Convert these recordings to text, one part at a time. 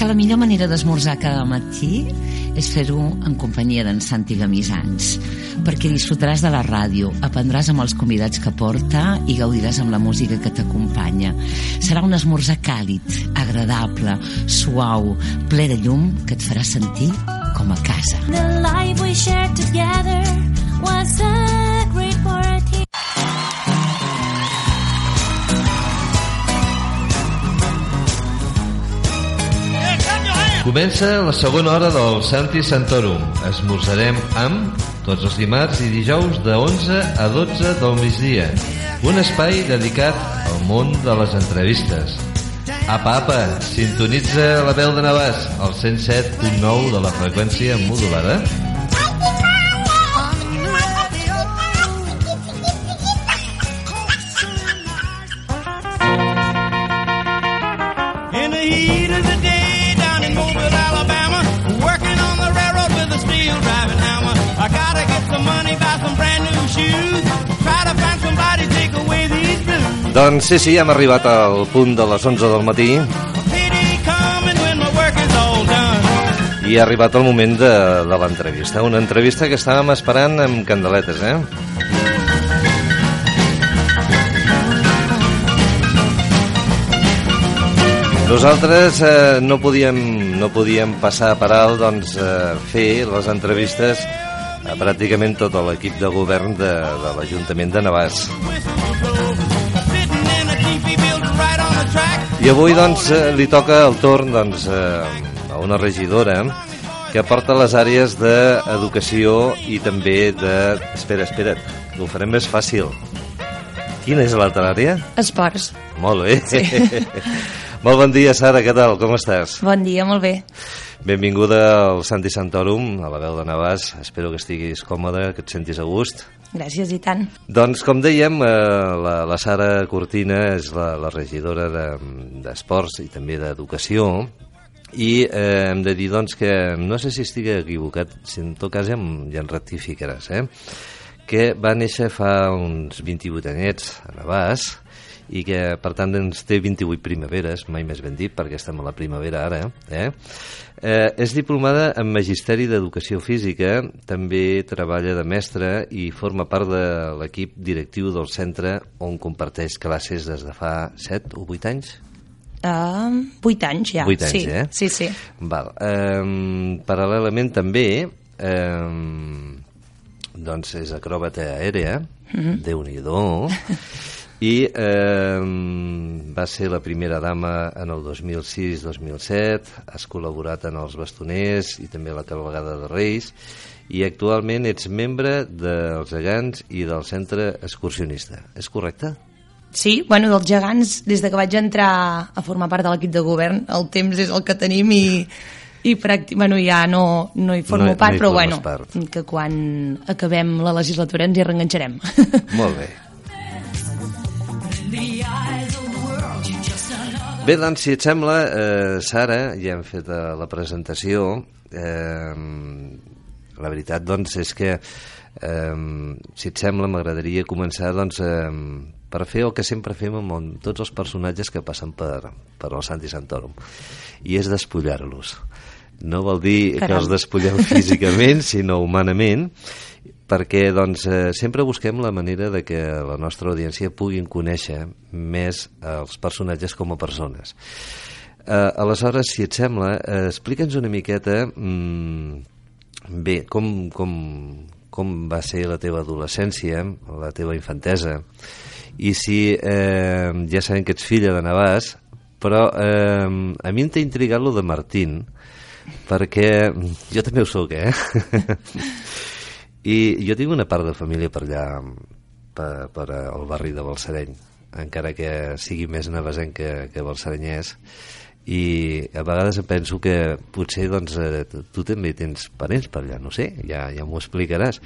Que la millor manera d'esmorzar cada matí és fer-ho en companyia d'en Santi Gamisans, perquè disfrutaràs de la ràdio, aprendràs amb els convidats que porta i gaudiràs amb la música que t'acompanya. Serà un esmorzar càlid, agradable, suau, ple de llum que et farà sentir com a casa. The life we shared together was a Comença la segona hora del Santi Santorum. Esmorzarem amb tots els dimarts i dijous de 11 a 12 del migdia. Un espai dedicat al món de les entrevistes. Apa, apa, sintonitza la veu de Navàs al 107.9 de la freqüència modulada. Doncs sí, sí, hem arribat al punt de les 11 del matí i ha arribat el moment de, de l'entrevista. Una entrevista que estàvem esperant amb candeletes, eh? Nosaltres eh, no, podíem, no podíem passar per alt doncs, eh, fer les entrevistes a pràcticament tot l'equip de govern de, de l'Ajuntament de Navàs. I avui doncs, eh, li toca el torn doncs, eh, a una regidora que porta les àrees d'educació i també de... Espera, espera't, ho farem més fàcil. Quina és l'altra àrea? Esports. Molt bé. Sí. molt bon dia, Sara, què tal? Com estàs? Bon dia, molt bé. Benvinguda al Santi Santorum, a la veu de Navàs. Espero que estiguis còmode, que et sentis a gust. Gràcies i tant. Doncs, com dèiem, eh, la, la Sara Cortina és la, la regidora de- d'Esports de, i també d'Educació i eh, hem de dir doncs, que no sé si estigui equivocat, si en tot cas ja em, ja em rectificaràs, eh? que va néixer fa uns 28 anyets a Navàs i que per tant ens té 28 primaveres, mai més ben dit perquè estem a la primavera ara eh? Eh, és diplomada en Magisteri d'Educació Física també treballa de mestra i forma part de l'equip directiu del centre on comparteix classes des de fa 7 o 8 anys Uh, 8 anys ja. 8 anys, sí. eh? Sí, sí. Val. Um, paral·lelament també um, doncs és acròbata aèrea, mm. -hmm. Déu-n'hi-do, i eh, va ser la primera dama en el 2006-2007, has col·laborat en els bastoners i també la cabalgada de Reis, i actualment ets membre dels gegants i del centre excursionista. És correcte? Sí, bueno, dels gegants, des de que vaig entrar a formar part de l'equip de govern, el temps és el que tenim i, i pràctic, bueno, ja no, no hi formo No part, no hi però bueno, part. que quan acabem la legislatura ens hi reenganxarem. Molt bé. Bé, doncs, si et sembla, eh, Sara, ja hem fet eh, la presentació. Eh, la veritat, doncs, és que, eh, si et sembla, m'agradaria començar, doncs, eh, per fer el que sempre fem amb tots els personatges que passen per, per el Santi Santorum, i és despullar-los. No vol dir que Caram. els despullem físicament, sinó humanament, perquè doncs, eh, sempre busquem la manera de que la nostra audiència puguin conèixer més els personatges com a persones. Eh, aleshores, si et sembla, eh, explica'ns una miqueta mm, bé, com, com, com va ser la teva adolescència, la teva infantesa, i si eh, ja sabem que ets filla de Navàs, Però eh, a mi em té intrigat lo de Martín, perquè jo també ho sóc, eh? I jo tinc una part de família per allà, per, per al barri de Balsareny, encara que sigui més nevesenc que, que balsarenyès, i a vegades em penso que potser doncs, eh, tu també tens parents per allà, no sé, ja, ja m'ho explicaràs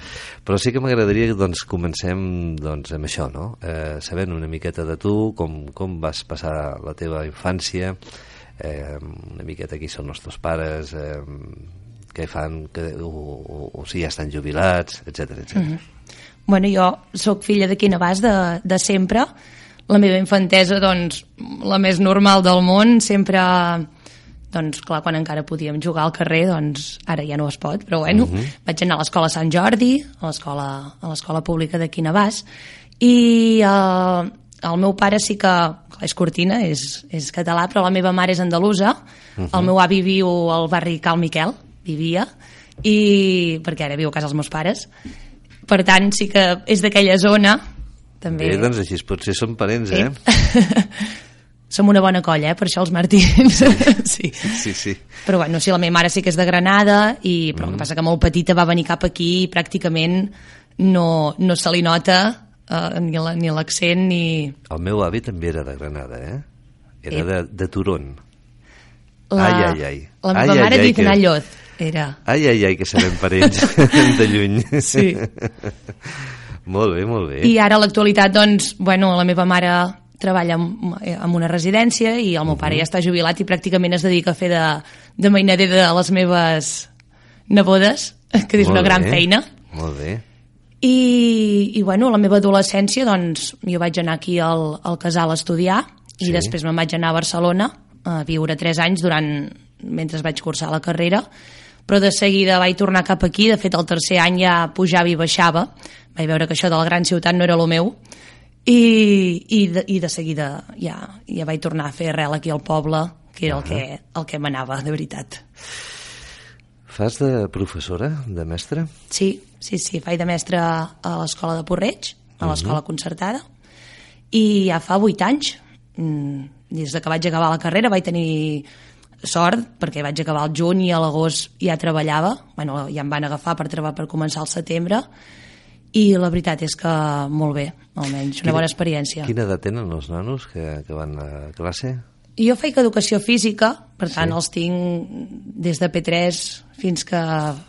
però sí que m'agradaria que doncs, comencem doncs, amb això, no? eh, sabent una miqueta de tu, com, com vas passar la teva infància eh, una miqueta qui són els teus pares eh, què fan que, o, o, o si ja estan jubilats, etc etc. Mm -hmm. Bueno, jo sóc filla de Quinavàs de, de sempre. La meva infantesa, doncs, la més normal del món, sempre... Doncs, clar, quan encara podíem jugar al carrer, doncs, ara ja no es pot, però bueno, vaig anar a l'escola Sant Jordi, a l'escola a l'escola pública de Quinavàs, i eh, el meu pare sí que, clar, és cortina, és, és català, però la meva mare és andalusa, el meu avi viu al barri Cal Miquel, vivia, i perquè ara viu a casa dels meus pares, per tant, sí que és d'aquella zona, també. Bé, doncs així potser són parents, Sí. eh? Som una bona colla, eh, per això els Martins. sí. Sí, sí. Però bueno, sí, la meva mare sí que és de Granada, i, però el que passa que molt petita va venir cap aquí i pràcticament no, no se li nota eh, ni la- ni l'accent ni... El meu avi també era de Granada, eh? Era Sí. de, de Turón. La, Ai, ai, ai. La meva Ai, mare ai, dit que- Nalloz, era. Ai, ai, ai, que serem parents de lluny. Sí. molt bé, molt bé. I ara l'actualitat, doncs, bueno, la meva mare treballa en, en una residència i el meu pare ja està jubilat i pràcticament es dedica a fer de, de mainader de les meves nebodes, que és Molt una gran bé, feina. Molt bé. I, I, bueno, la meva adolescència, doncs, jo vaig anar aquí al, al casal a estudiar i Sí. després me'n vaig anar a Barcelona a viure tres anys durant, mentre vaig cursar la carrera, però de seguida vaig tornar cap aquí, de fet el tercer any ja pujava i baixava, vaig veure que això de la gran ciutat no era el meu, i, i, de, i de seguida ja, ja vaig tornar a fer arrel aquí al poble, que era el que, el que m'anava, de veritat. Fas de professora, de mestra? Sí, sí, sí, faig de mestre a l'escola de Porreig, a l'escola concertada, i ja fa vuit anys, mm, des de que vaig acabar la carrera, vaig tenir sort, perquè vaig acabar el juny i a l'agost ja treballava, bueno, ja em van agafar per treballar per començar al setembre, i la veritat és que molt bé, almenys, una bona experiència. Quina edat tenen els nanos que, que van a classe? Jo faig educació física, per tant Sí. els tinc des de P3 fins que,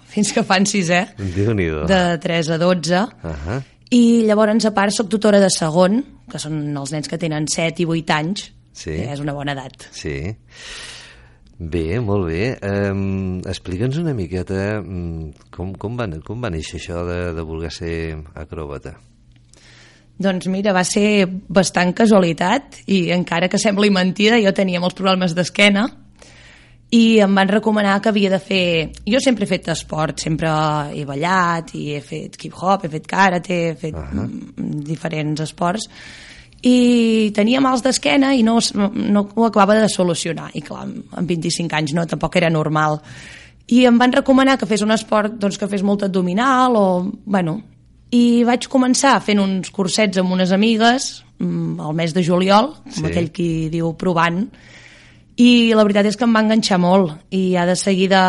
fins que fan sisè, Déu-n'hi-do. de 3 a 12, Ahà. i llavors a part sóc tutora de segon, que són els nens que tenen 7 i 8 anys, Sí. que és una bona edat. Sí. Bé, molt bé. Um, Explica'ns una miqueta um, com, com, va, com va néixer això de, de voler ser acròbata. Doncs mira, va ser bastant casualitat i encara que sembli mentida, jo tenia molts problemes d'esquena i em van recomanar que havia de fer... Jo sempre he fet esport, sempre he ballat i he fet hip-hop, he fet karate, he fet uh -huh. diferents esports i tenia mals d'esquena i no, no, ho acabava de solucionar. I clar, amb 25 anys no, tampoc era normal. I em van recomanar que fes un esport doncs, que fes molt abdominal o, bueno, i vaig començar fent uns cursets amb unes amigues mm, al mes de juliol, com Sí. aquell qui diu provant, i la veritat és que em va enganxar molt. I ja de seguida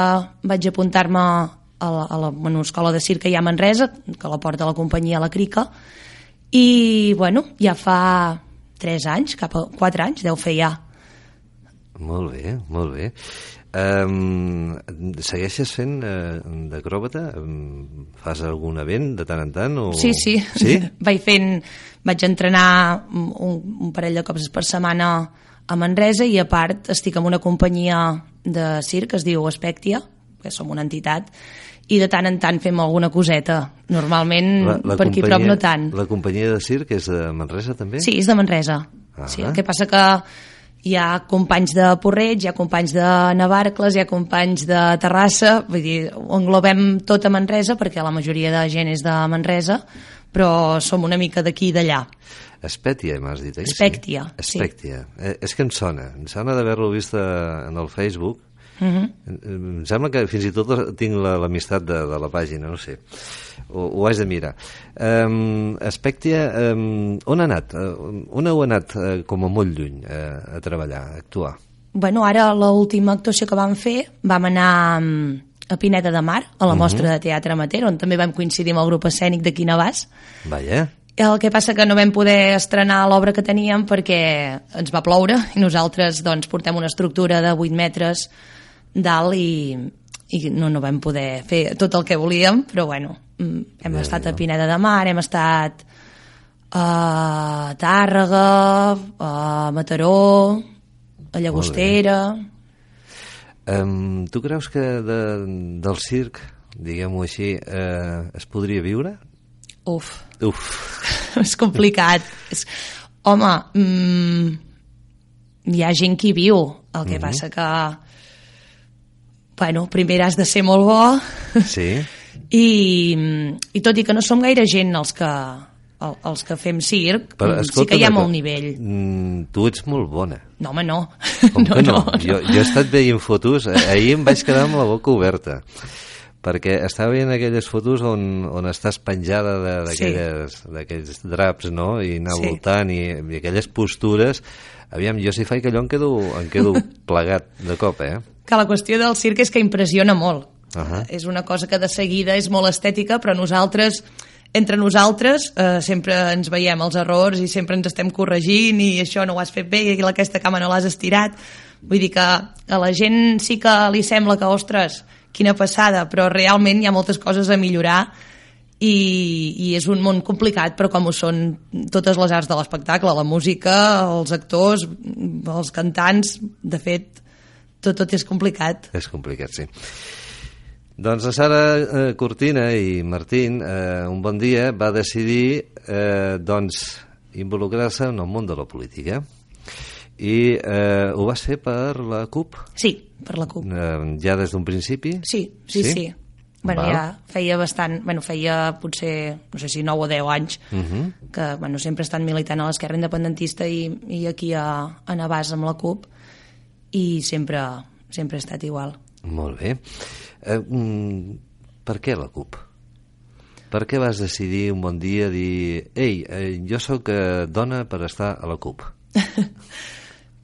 vaig apuntar-me a la, a la bueno, escola de circ que hi ha a Manresa, que la porta la companyia La Crica, i bueno, ja fa 3 anys, cap a 4 anys, deu fer ja. Molt bé, molt bé. Um, segueixes fent uh, d'acròbata? Um, fas algun event de tant en tant? O... Sí, sí. Sí? vaig fent, vaig entrenar un, un parell de cops per setmana a Manresa i a part estic en una companyia de circ que es diu Aspectia, que som una entitat, i de tant en tant fem alguna coseta. Normalment per aquí prop no tant. La companyia de circ és de Manresa també? Sí, és de Manresa. Ah. Sí, el que passa que hi ha companys de Porreig, hi ha companys de Navarcles, hi ha companys de Terrassa, vull dir, ho englobem tot a Manresa perquè la majoria de gent és de Manresa, però som una mica d'aquí i d'allà. Espètia, m'has dit, eh? Espectia, sí. Espectia. Eh, és que em sona, em sona d'haver-lo vist eh, en el Facebook -huh. Em sembla que fins i tot tinc la- l'amistat de, de la pàgina, no sé. Ho, ho haig de mirar. Um, Aspectia, um, on ha anat? Uh, on heu anat uh, com a molt lluny uh, a treballar, a actuar? Bueno, ara l'última actuació que vam fer vam anar a Pineda de Mar, a la mostra de teatre amateur, on també vam coincidir amb el grup escènic de Quinavàs. Vaja, El que passa que no vam poder estrenar l'obra que teníem perquè ens va ploure i nosaltres doncs, portem una estructura de 8 metres dalt i, i no, no vam poder fer tot el que volíem, però bueno, mm, hem Déu estat n'hi a. Pineda de Mar, hem estat a Tàrrega, a Mataró, a Llagostera... um, tu creus que de, del circ, diguem-ho així, uh, es podria viure? Uf, Uf, és complicat. És, home, mm, hi ha gent que hi viu, el que passa que... Bueno, primer has de ser molt bo sí? i, i tot i que no som gaire gent els que, el- els que fem circ, Però, mm, sí que hi ha molt nivell. Mm, tu ets molt bona. No, home, no. Com que no? Jo, jo he estat veient fotos, eh, ahir em vaig quedar amb la boca oberta, perquè estava veient aquelles fotos on, on estàs penjada d'aquells draps, no?, i anar Sí. voltant, i, i aquelles postures... Aviam, jo si faig allò em quedo, em quedo plegat de cop, eh? Que la qüestió del circ és que impressiona molt. Ahà. És una cosa que de seguida és molt estètica, però nosaltres, entre nosaltres, eh, sempre ens veiem els errors i sempre ens estem corregint i això no ho has fet bé i aquesta cama no l'has estirat. Vull dir que a la gent sí que li sembla que, ostres, quina passada, però realment hi ha moltes coses a millorar i, i és un món complicat, però com ho són totes les arts de l'espectacle, la música, els actors, els cantants, de fet, tot, tot és complicat. És complicat, sí. Doncs la Sara eh, Cortina i Martín, eh, un bon dia, va decidir eh, doncs, involucrar-se en el món de la política i eh, ho va ser per la CUP, Sí, per la CUP. eh, ja des d'un principi? Sí, sí, sí. sí. Bueno, Val. ja feia bastant, bueno, feia potser, no sé si 9 o 10 anys, uh Mhm. -huh. que bueno, sempre estan militant a l'esquerra independentista i, i aquí a, a Navàs amb la CUP i sempre, sempre he estat igual. Molt bé. Eh, mm, per què la CUP? Per què vas decidir un bon dia dir ei, eh, jo sóc eh, dona per estar a la CUP?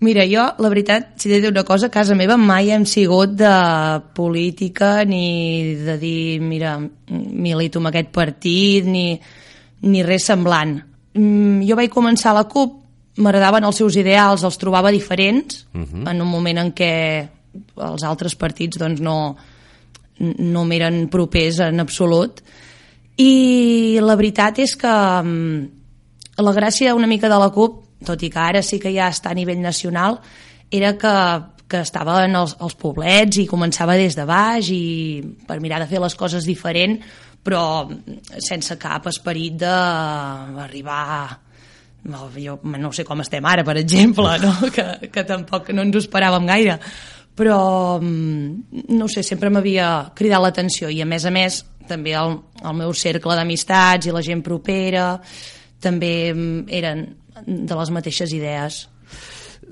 Mira, jo, la veritat, si he de dir una cosa, a casa meva mai hem sigut de política ni de dir, mira, milito amb aquest partit, ni, ni res semblant. Mm, jo vaig començar a la CUP, m'agradaven els seus ideals, els trobava diferents, uh -huh. en un moment en què els altres partits doncs, no, no m'eren propers en absolut. I la veritat és que mm, la gràcia una mica de la CUP, tot i que ara sí que ja està a nivell nacional, era que, que estava en els, els poblets i començava des de baix i per mirar de fer les coses diferent, però sense cap esperit d'arribar no, jo no sé com estem ara, per exemple, no? que, que tampoc no ens ho esperàvem gaire, però mm, no sé, sempre m'havia cridat l'atenció i a més a més també el, el meu cercle d'amistats i la gent propera també mm, eren de les mateixes idees.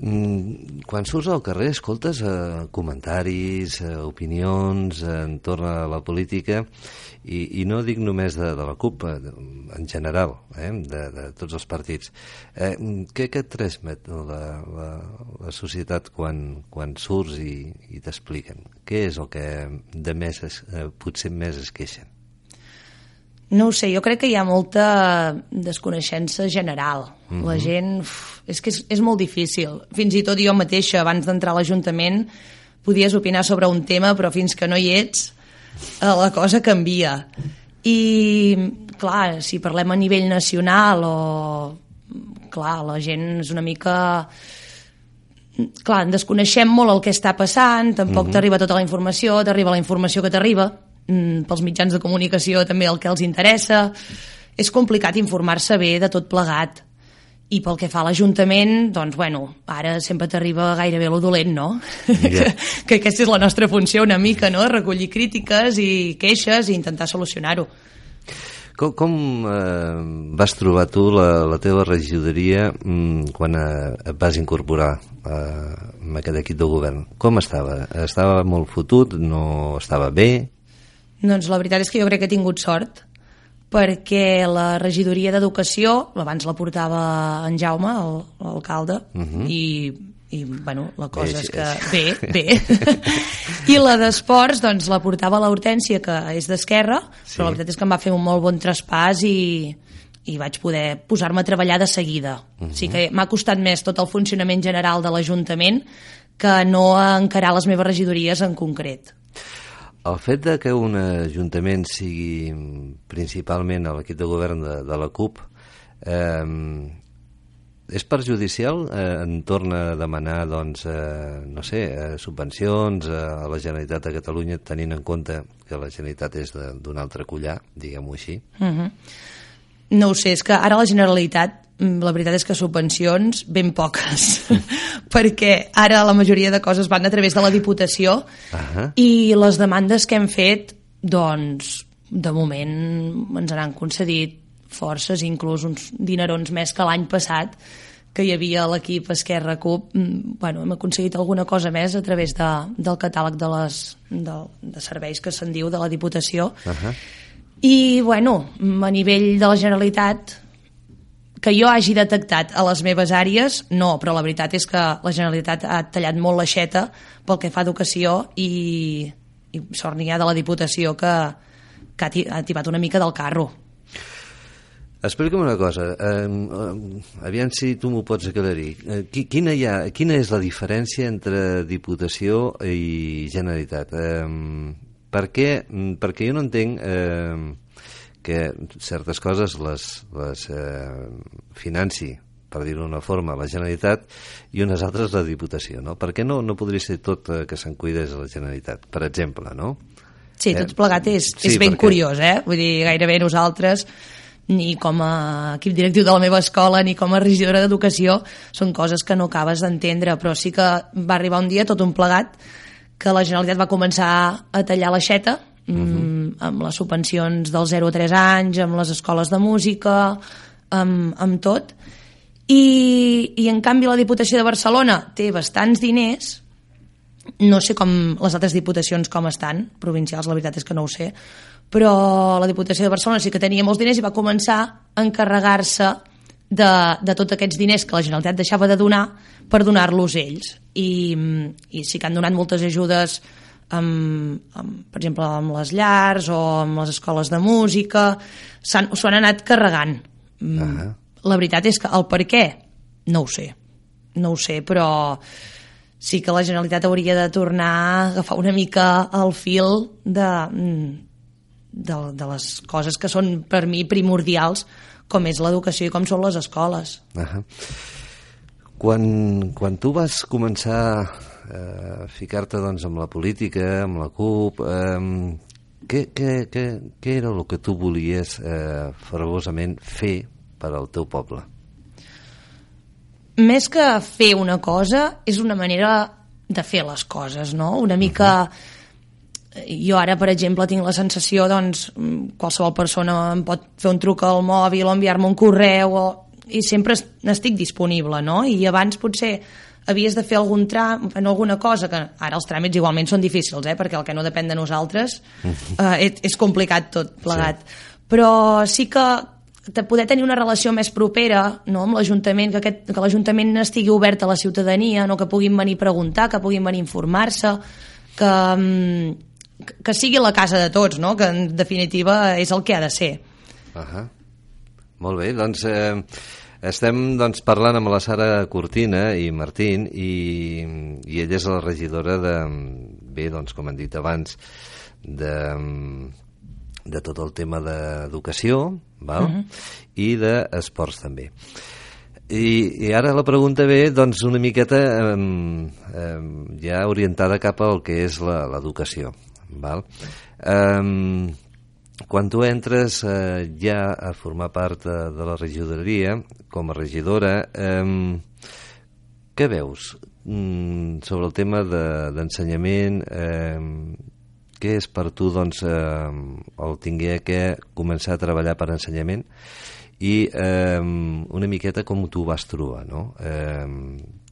Mm, Quan surts al carrer escoltes eh, comentaris, eh, opinions eh, entorn a la política i, i no dic només de, de la CUP, eh, en general, eh, de, de tots els partits. Eh, què, què et transmet la, la, la societat quan, quan surts i, i t'expliquen? Què és el que de més es, eh, potser més es queixen? No ho sé, jo crec que hi ha molta desconeixença general. La gent... Uf, és que és, és molt difícil. Fins i tot jo mateixa, abans d'entrar a l'Ajuntament, podies opinar sobre un tema, però fins que no hi ets, eh, la cosa canvia. I, clar, si parlem a nivell nacional o... Clar, la gent és una mica clar, en desconeixem molt el que està passant, tampoc t'arriba tota la informació, t'arriba la informació que t'arriba, mm, pels mitjans de comunicació també el que els interessa. És complicat informar-se bé de tot plegat. I pel que fa a l'Ajuntament, doncs, bueno, ara sempre t'arriba gairebé lo dolent, no? Ja. que, que aquesta és la nostra funció una mica, no? Recollir crítiques i queixes i intentar solucionar-ho. Com, com eh, vas trobar tu la, la teva regidoria mm, quan eh, et vas incorporar eh, en aquest equip de govern? Com estava? Estava molt fotut? No estava bé? Doncs la veritat és que jo crec que he tingut sort perquè la regidoria d'Educació, abans la portava en Jaume, l'alcalde, uh -huh. i, i bueno, la cosa És- és, que bé, bé. I la d'Esports, doncs, la portava l'Hortència, que és d'Esquerra, Sí. sí. però la veritat és que em va fer un molt bon traspàs i, i vaig poder posar-me a treballar de seguida. Uh -huh. Sigui que m'ha costat més tot el funcionament general de l'Ajuntament que no encarar les meves regidories en concret. El fet de que un ajuntament sigui principalment l'equip de govern de, de la CUP eh, és perjudicial eh, en torna a demanar doncs, eh, no sé, eh, subvencions a la Generalitat de Catalunya tenint en compte que la Generalitat és d'un altre collar, diguem-ho així. No ho sé, és que ara la Generalitat, mm, la veritat és que subvencions ben poques, perquè ara la majoria de coses van a través de la Diputació Ahà. i les demandes que hem fet, doncs, de moment ens n'han concedit forces, inclús uns dinerons més que l'any passat, que hi havia l'equip Esquerra CUP, mm, bueno, hem aconseguit alguna cosa més a través de, del catàleg de, les, de, de serveis que se'n diu de la Diputació. Ahà. I, bueno, a nivell de la Generalitat, que jo hagi detectat a les meves àrees, no, però la veritat és que la Generalitat ha tallat molt l'aixeta pel que fa a educació i, i sort n'hi ha de la Diputació que, que ha, ti- ha tipat una mica del carro. Explica'm una cosa, eh, eh, aviam si tu m'ho pots aclarir. Eh, qui- quina, hi ha, quina és la diferència entre Diputació i Generalitat? Eh, per què? Mm, Perquè jo no entenc eh, que certes coses les, les eh, financi, per dir-ho d'una forma, la Generalitat i unes altres la Diputació, no? Per què no, no podria ser tot eh, que se'n cuidés a la Generalitat, per exemple, no? Sí, Eh, tot plegat és, sí, és ben perquè- curiós, eh? Vull dir, gairebé nosaltres ni com a equip directiu de la meva escola ni com a regidora d'educació són coses que no acabes d'entendre però sí que va arribar un dia tot un plegat que la Generalitat va començar a tallar l'aixeta uh -huh. amb les subvencions dels 0 a 3 anys, amb les escoles de música, amb, amb tot. I, I en canvi la Diputació de Barcelona té bastants diners no sé com les altres diputacions com estan, provincials, la veritat és que no ho sé, però la Diputació de Barcelona sí que tenia molts diners i va començar a encarregar-se de, de tots aquests diners que la Generalitat deixava de donar per donar-los ells. I, I sí que han donat moltes ajudes amb, amb, per exemple, amb les llars o amb les escoles de música, s'ho han anat carregant. Mm, Ahà. La veritat és que el per què, no ho sé. No ho sé, però sí que la Generalitat hauria de tornar a agafar una mica el fil de, mm, de, de les coses que són per mi primordials, com és l'educació i com són les escoles. Ahà. Quan, quan tu vas començar eh, a ficar-te doncs, amb la política, amb la CUP, eh, què, què, què, què era el que tu volies eh, fervosament fer per al teu poble? Més que fer una cosa, és una manera de fer les coses, no? Una mica... Jo ara, per exemple, tinc la sensació, doncs, mm, qualsevol persona em pot fer un truc al mòbil o enviar-me un correu o... i sempre est- n'estic disponible, no? I abans potser havies de fer algun tram, en alguna cosa, que ara els tràmits igualment són difícils, eh? perquè el que no depèn de nosaltres eh, és, és complicat tot plegat. Sí. Però sí que de poder tenir una relació més propera no, amb l'Ajuntament, que, aquest, que l'Ajuntament estigui obert a la ciutadania, no, que puguin venir a preguntar, que puguin venir a informar-se, que, mm, que sigui la casa de tots, no? que en definitiva és el que ha de ser. Ahà. Molt bé, doncs eh, estem doncs, parlant amb la Sara Cortina i Martín i, i ella és la regidora de, bé, doncs, com han dit abans, de, de tot el tema d'educació val? Uh -huh. i d'esports també. I, I ara la pregunta ve doncs, una miqueta eh, eh, ja orientada cap al que és la- l'educació. val? Eh, quan tu entres eh, ja a formar part de, de la regidoria, com a regidora, eh, què veus mm, sobre el tema de- d'ensenyament? Eh, què és per tu doncs, eh, el tinguer que començar a treballar per ensenyament i eh, una miqueta com tu vas trobar, no? Eh,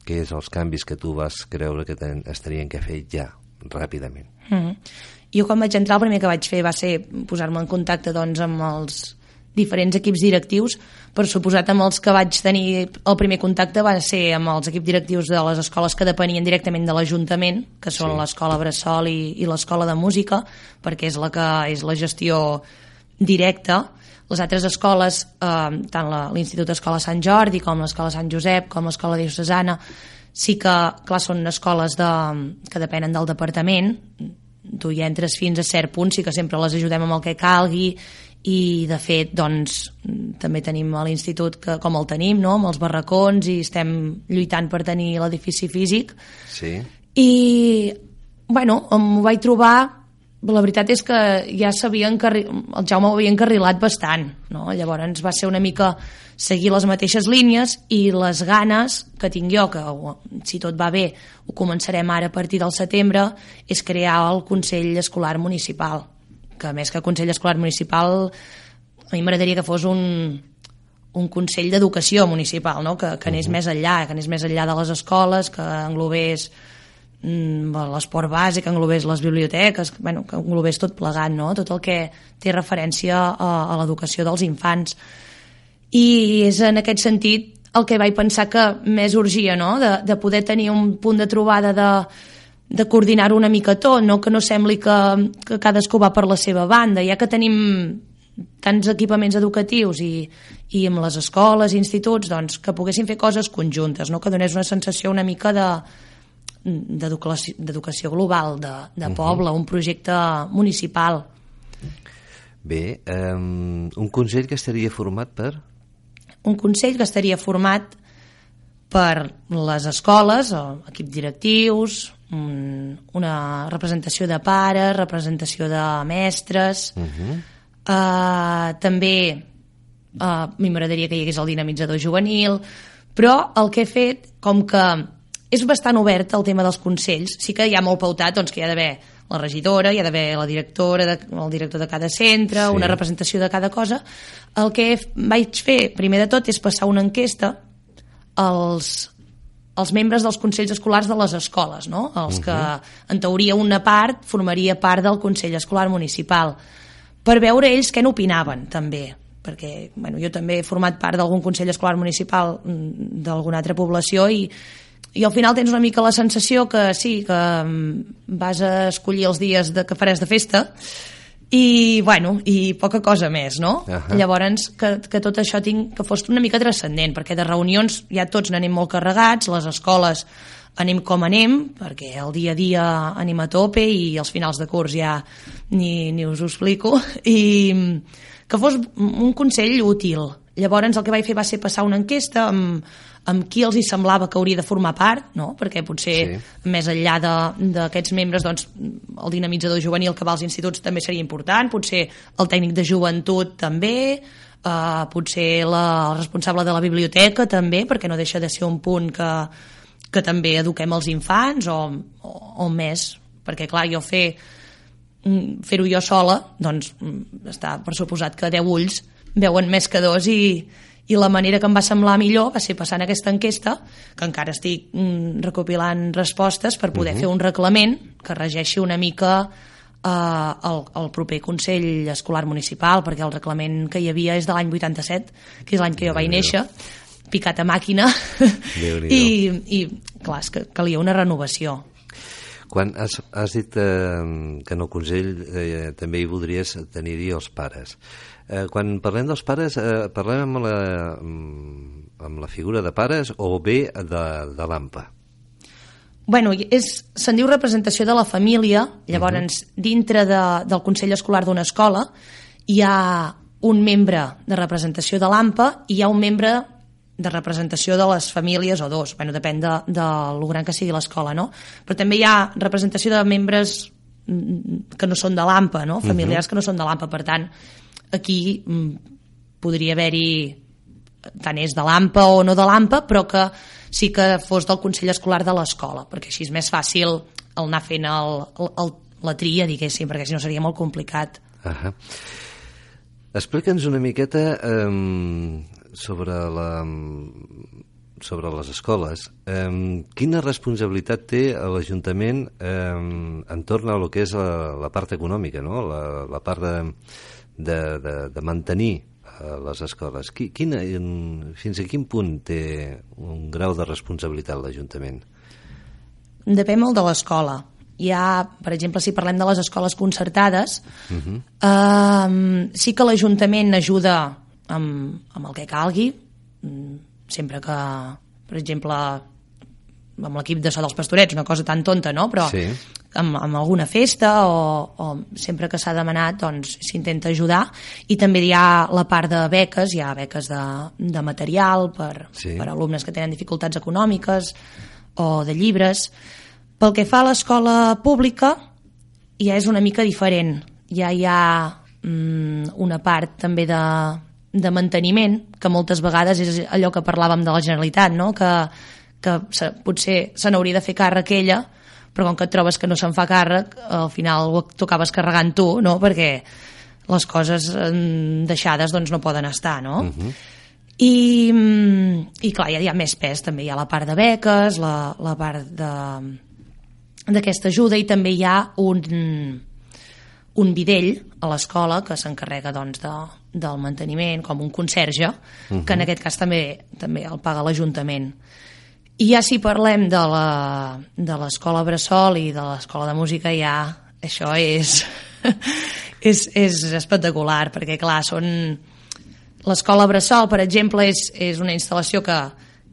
què és els canvis que tu vas creure que ten, es tenien que fer ja, ràpidament? Mm -hmm. Jo quan vaig entrar el primer que vaig fer va ser posar-me en contacte doncs, amb els diferents equips directius. Per suposat, amb els que vaig tenir el primer contacte va ser amb els equips directius de les escoles que depenien directament de l'Ajuntament, que són Sí. l'escola Bressol i, i l'escola de música, perquè és la que és la gestió directa. Les altres escoles, eh, tant l'Institut Escola Sant Jordi com l'Escola Sant Josep, com l'Escola Diocesana, sí que, clar, són escoles de, que depenen del departament, tu hi entres fins a cert punt, sí que sempre les ajudem amb el que calgui i de fet doncs també tenim a l'institut que, com el tenim no? amb els barracons i estem lluitant per tenir l'edifici físic Sí? i bueno, m'ho vaig trobar la veritat és que ja s'havia encarri... el Jaume ho havia encarrilat bastant no? llavors va ser una mica seguir les mateixes línies i les ganes que tinc jo que si tot va bé ho començarem ara a partir del setembre és crear el Consell Escolar Municipal que més que Consell Escolar Municipal a mi m'agradaria que fos un, un Consell d'Educació Municipal, no? que, que anés més enllà, que anés més enllà de les escoles, que englobés l'esport bàsic, que englobés les biblioteques, que, bueno, que englobés tot plegat, no? tot el que té referència a, a l'educació dels infants. I és en aquest sentit el que vaig pensar que més urgia, no? de, de poder tenir un punt de trobada de, de coordinar-ho una mica tot, no? que no sembli que, que cadascú va per la seva banda, ja que tenim tants equipaments educatius i, i amb les escoles i instituts, doncs, que poguessin fer coses conjuntes, no? que donés una sensació una mica de d'educació global, de, de poble, un projecte municipal. Bé, eh, un consell que estaria format per... un consell que estaria format per les escoles, equips directius, un, una representació de pares, representació de mestres, uh -huh. uh, també uh, m'agradaria que hi hagués el dinamitzador juvenil, però el que he fet, com que és bastant obert el tema dels consells, sí que hi ha molt pautat doncs, que hi ha d'haver la regidora, hi ha d'haver la directora, de, el director de cada centre, Sí. una representació de cada cosa. El que vaig fer, primer de tot, és passar una enquesta als, als membres dels consells escolars de les escoles, no? els uh -huh. que, en teoria, una part formaria part del Consell Escolar Municipal, per veure ells què n'opinaven, també perquè bueno, jo també he format part d'algun Consell Escolar Municipal mm, d'alguna altra població i, i al final tens una mica la sensació que sí, que mm, vas a escollir els dies de, que faràs de festa i, bueno, i poca cosa més, no? Ahà. Llavors, que, que tot això tinc, que fos una mica transcendent, perquè de reunions ja tots n'anem molt carregats, les escoles anem com anem, perquè el dia a dia anem a tope i els finals de curs ja ni, ni us ho explico, i que fos un consell útil. Llavors el que vaig fer va ser passar una enquesta amb, amb qui els hi semblava que hauria de formar part, no? perquè potser Sí. més enllà d'aquests membres doncs, el dinamitzador juvenil que va als instituts també seria important, potser el tècnic de joventut també, uh, potser la, el responsable de la biblioteca també, perquè no deixa de ser un punt que, que també eduquem els infants o, o, o més, perquè clar, jo fer fer-ho jo sola, doncs mm, està per suposat que 10 ulls veuen més que dos i, i la manera que em va semblar millor va ser passant aquesta enquesta, que encara estic mm, recopilant respostes per poder uh -huh. fer un reglament que regeixi una mica eh, el, el proper Consell Escolar Municipal, perquè el reglament que hi havia és de l'any 87, que és l'any que jo vaig néixer, picat a màquina, i, i clar, és que calia una renovació. Quan has, has dit eh, que en el Consell eh, també hi voldries tenir-hi els pares. Eh, quan parlem dels pares, eh, parlem amb la, amb, amb la figura de pares o bé de, de l'AMPA? Bueno, és, se'n diu representació de la família, llavors uh -huh. dintre de, del Consell Escolar d'una escola hi ha un membre de representació de l'AMPA i hi ha un membre de representació de les famílies o dos, bueno, depèn de, de lo gran que sigui l'escola, no? Però també hi ha representació de membres mm, que no són de l'AMPA, no? Familiars uh -huh. que no són de l'AMPA, per tant, aquí mm, podria haver-hi tant és de l'AMPA o no de l'AMPA, però que sí que fos del Consell Escolar de l'escola, perquè així és més fàcil el anar fent el, el, el, la tria, diguéssim, perquè si no seria molt complicat. Ahà. Explica'ns una miqueta um, sobre la sobre les escoles. Um, quina responsabilitat té l'Ajuntament um, entorn a lo que és la, la part econòmica, no? la, la part de, de, de, de mantenir uh, les escoles? Qui, quina, fins a quin punt té un grau de responsabilitat l'Ajuntament? Depèn molt de l'escola. Hi ha, per exemple, si parlem de les escoles concertades, uh -huh. eh, sí que l'Ajuntament ajuda amb, amb el que calgui, mm, sempre que, per exemple, amb l'equip de so dels pastorets, una cosa tan tonta, no? Però Sí. Amb, amb alguna festa o, o sempre que s'ha demanat doncs s'intenta ajudar i també hi ha la part de beques, hi ha beques de, de material per, Sí. per alumnes que tenen dificultats econòmiques o de llibres. Pel que fa a l'escola pública ja és una mica diferent. Ja hi ha mm, una part també de, de manteniment, que moltes vegades és allò que parlàvem de la Generalitat, no? que, que se, potser se n'hauria de fer càrrec ella, però com que et trobes que no se'n fa càrrec, al final ho tocaves carregant tu, no? perquè les coses eh, deixades doncs, no poden estar, no? Uh -huh. I, mm, I clar, ja hi ha més pes, també hi ha la part de beques, la, la part de d'aquesta ajuda i també hi ha un, un videll a l'escola que s'encarrega doncs, de, del manteniment, com un conserge, uh -huh. que en aquest cas també també el paga l'Ajuntament. I ja si parlem de la- de l'escola Bressol i de l'escola de música, ja això és, és, és espectacular, perquè clar, són... L'escola Bressol, per exemple, és, és una instal·lació que,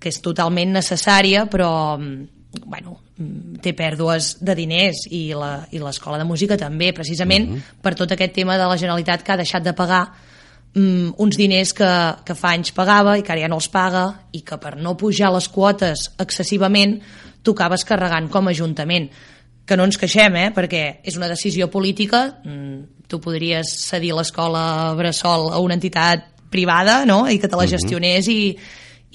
que és totalment necessària, però bueno, té pèrdues de diners i la- i l'escola de música també, precisament per tot aquest tema de la Generalitat que ha deixat de pagar mm, uns diners que, que fa anys pagava i que ara ja no els paga i que per no pujar les quotes excessivament tocaves carregant com a Ajuntament que no ens queixem, eh? perquè és una decisió política mm, tu podries cedir l'escola Bressol a una entitat privada no? i que te la gestionés i,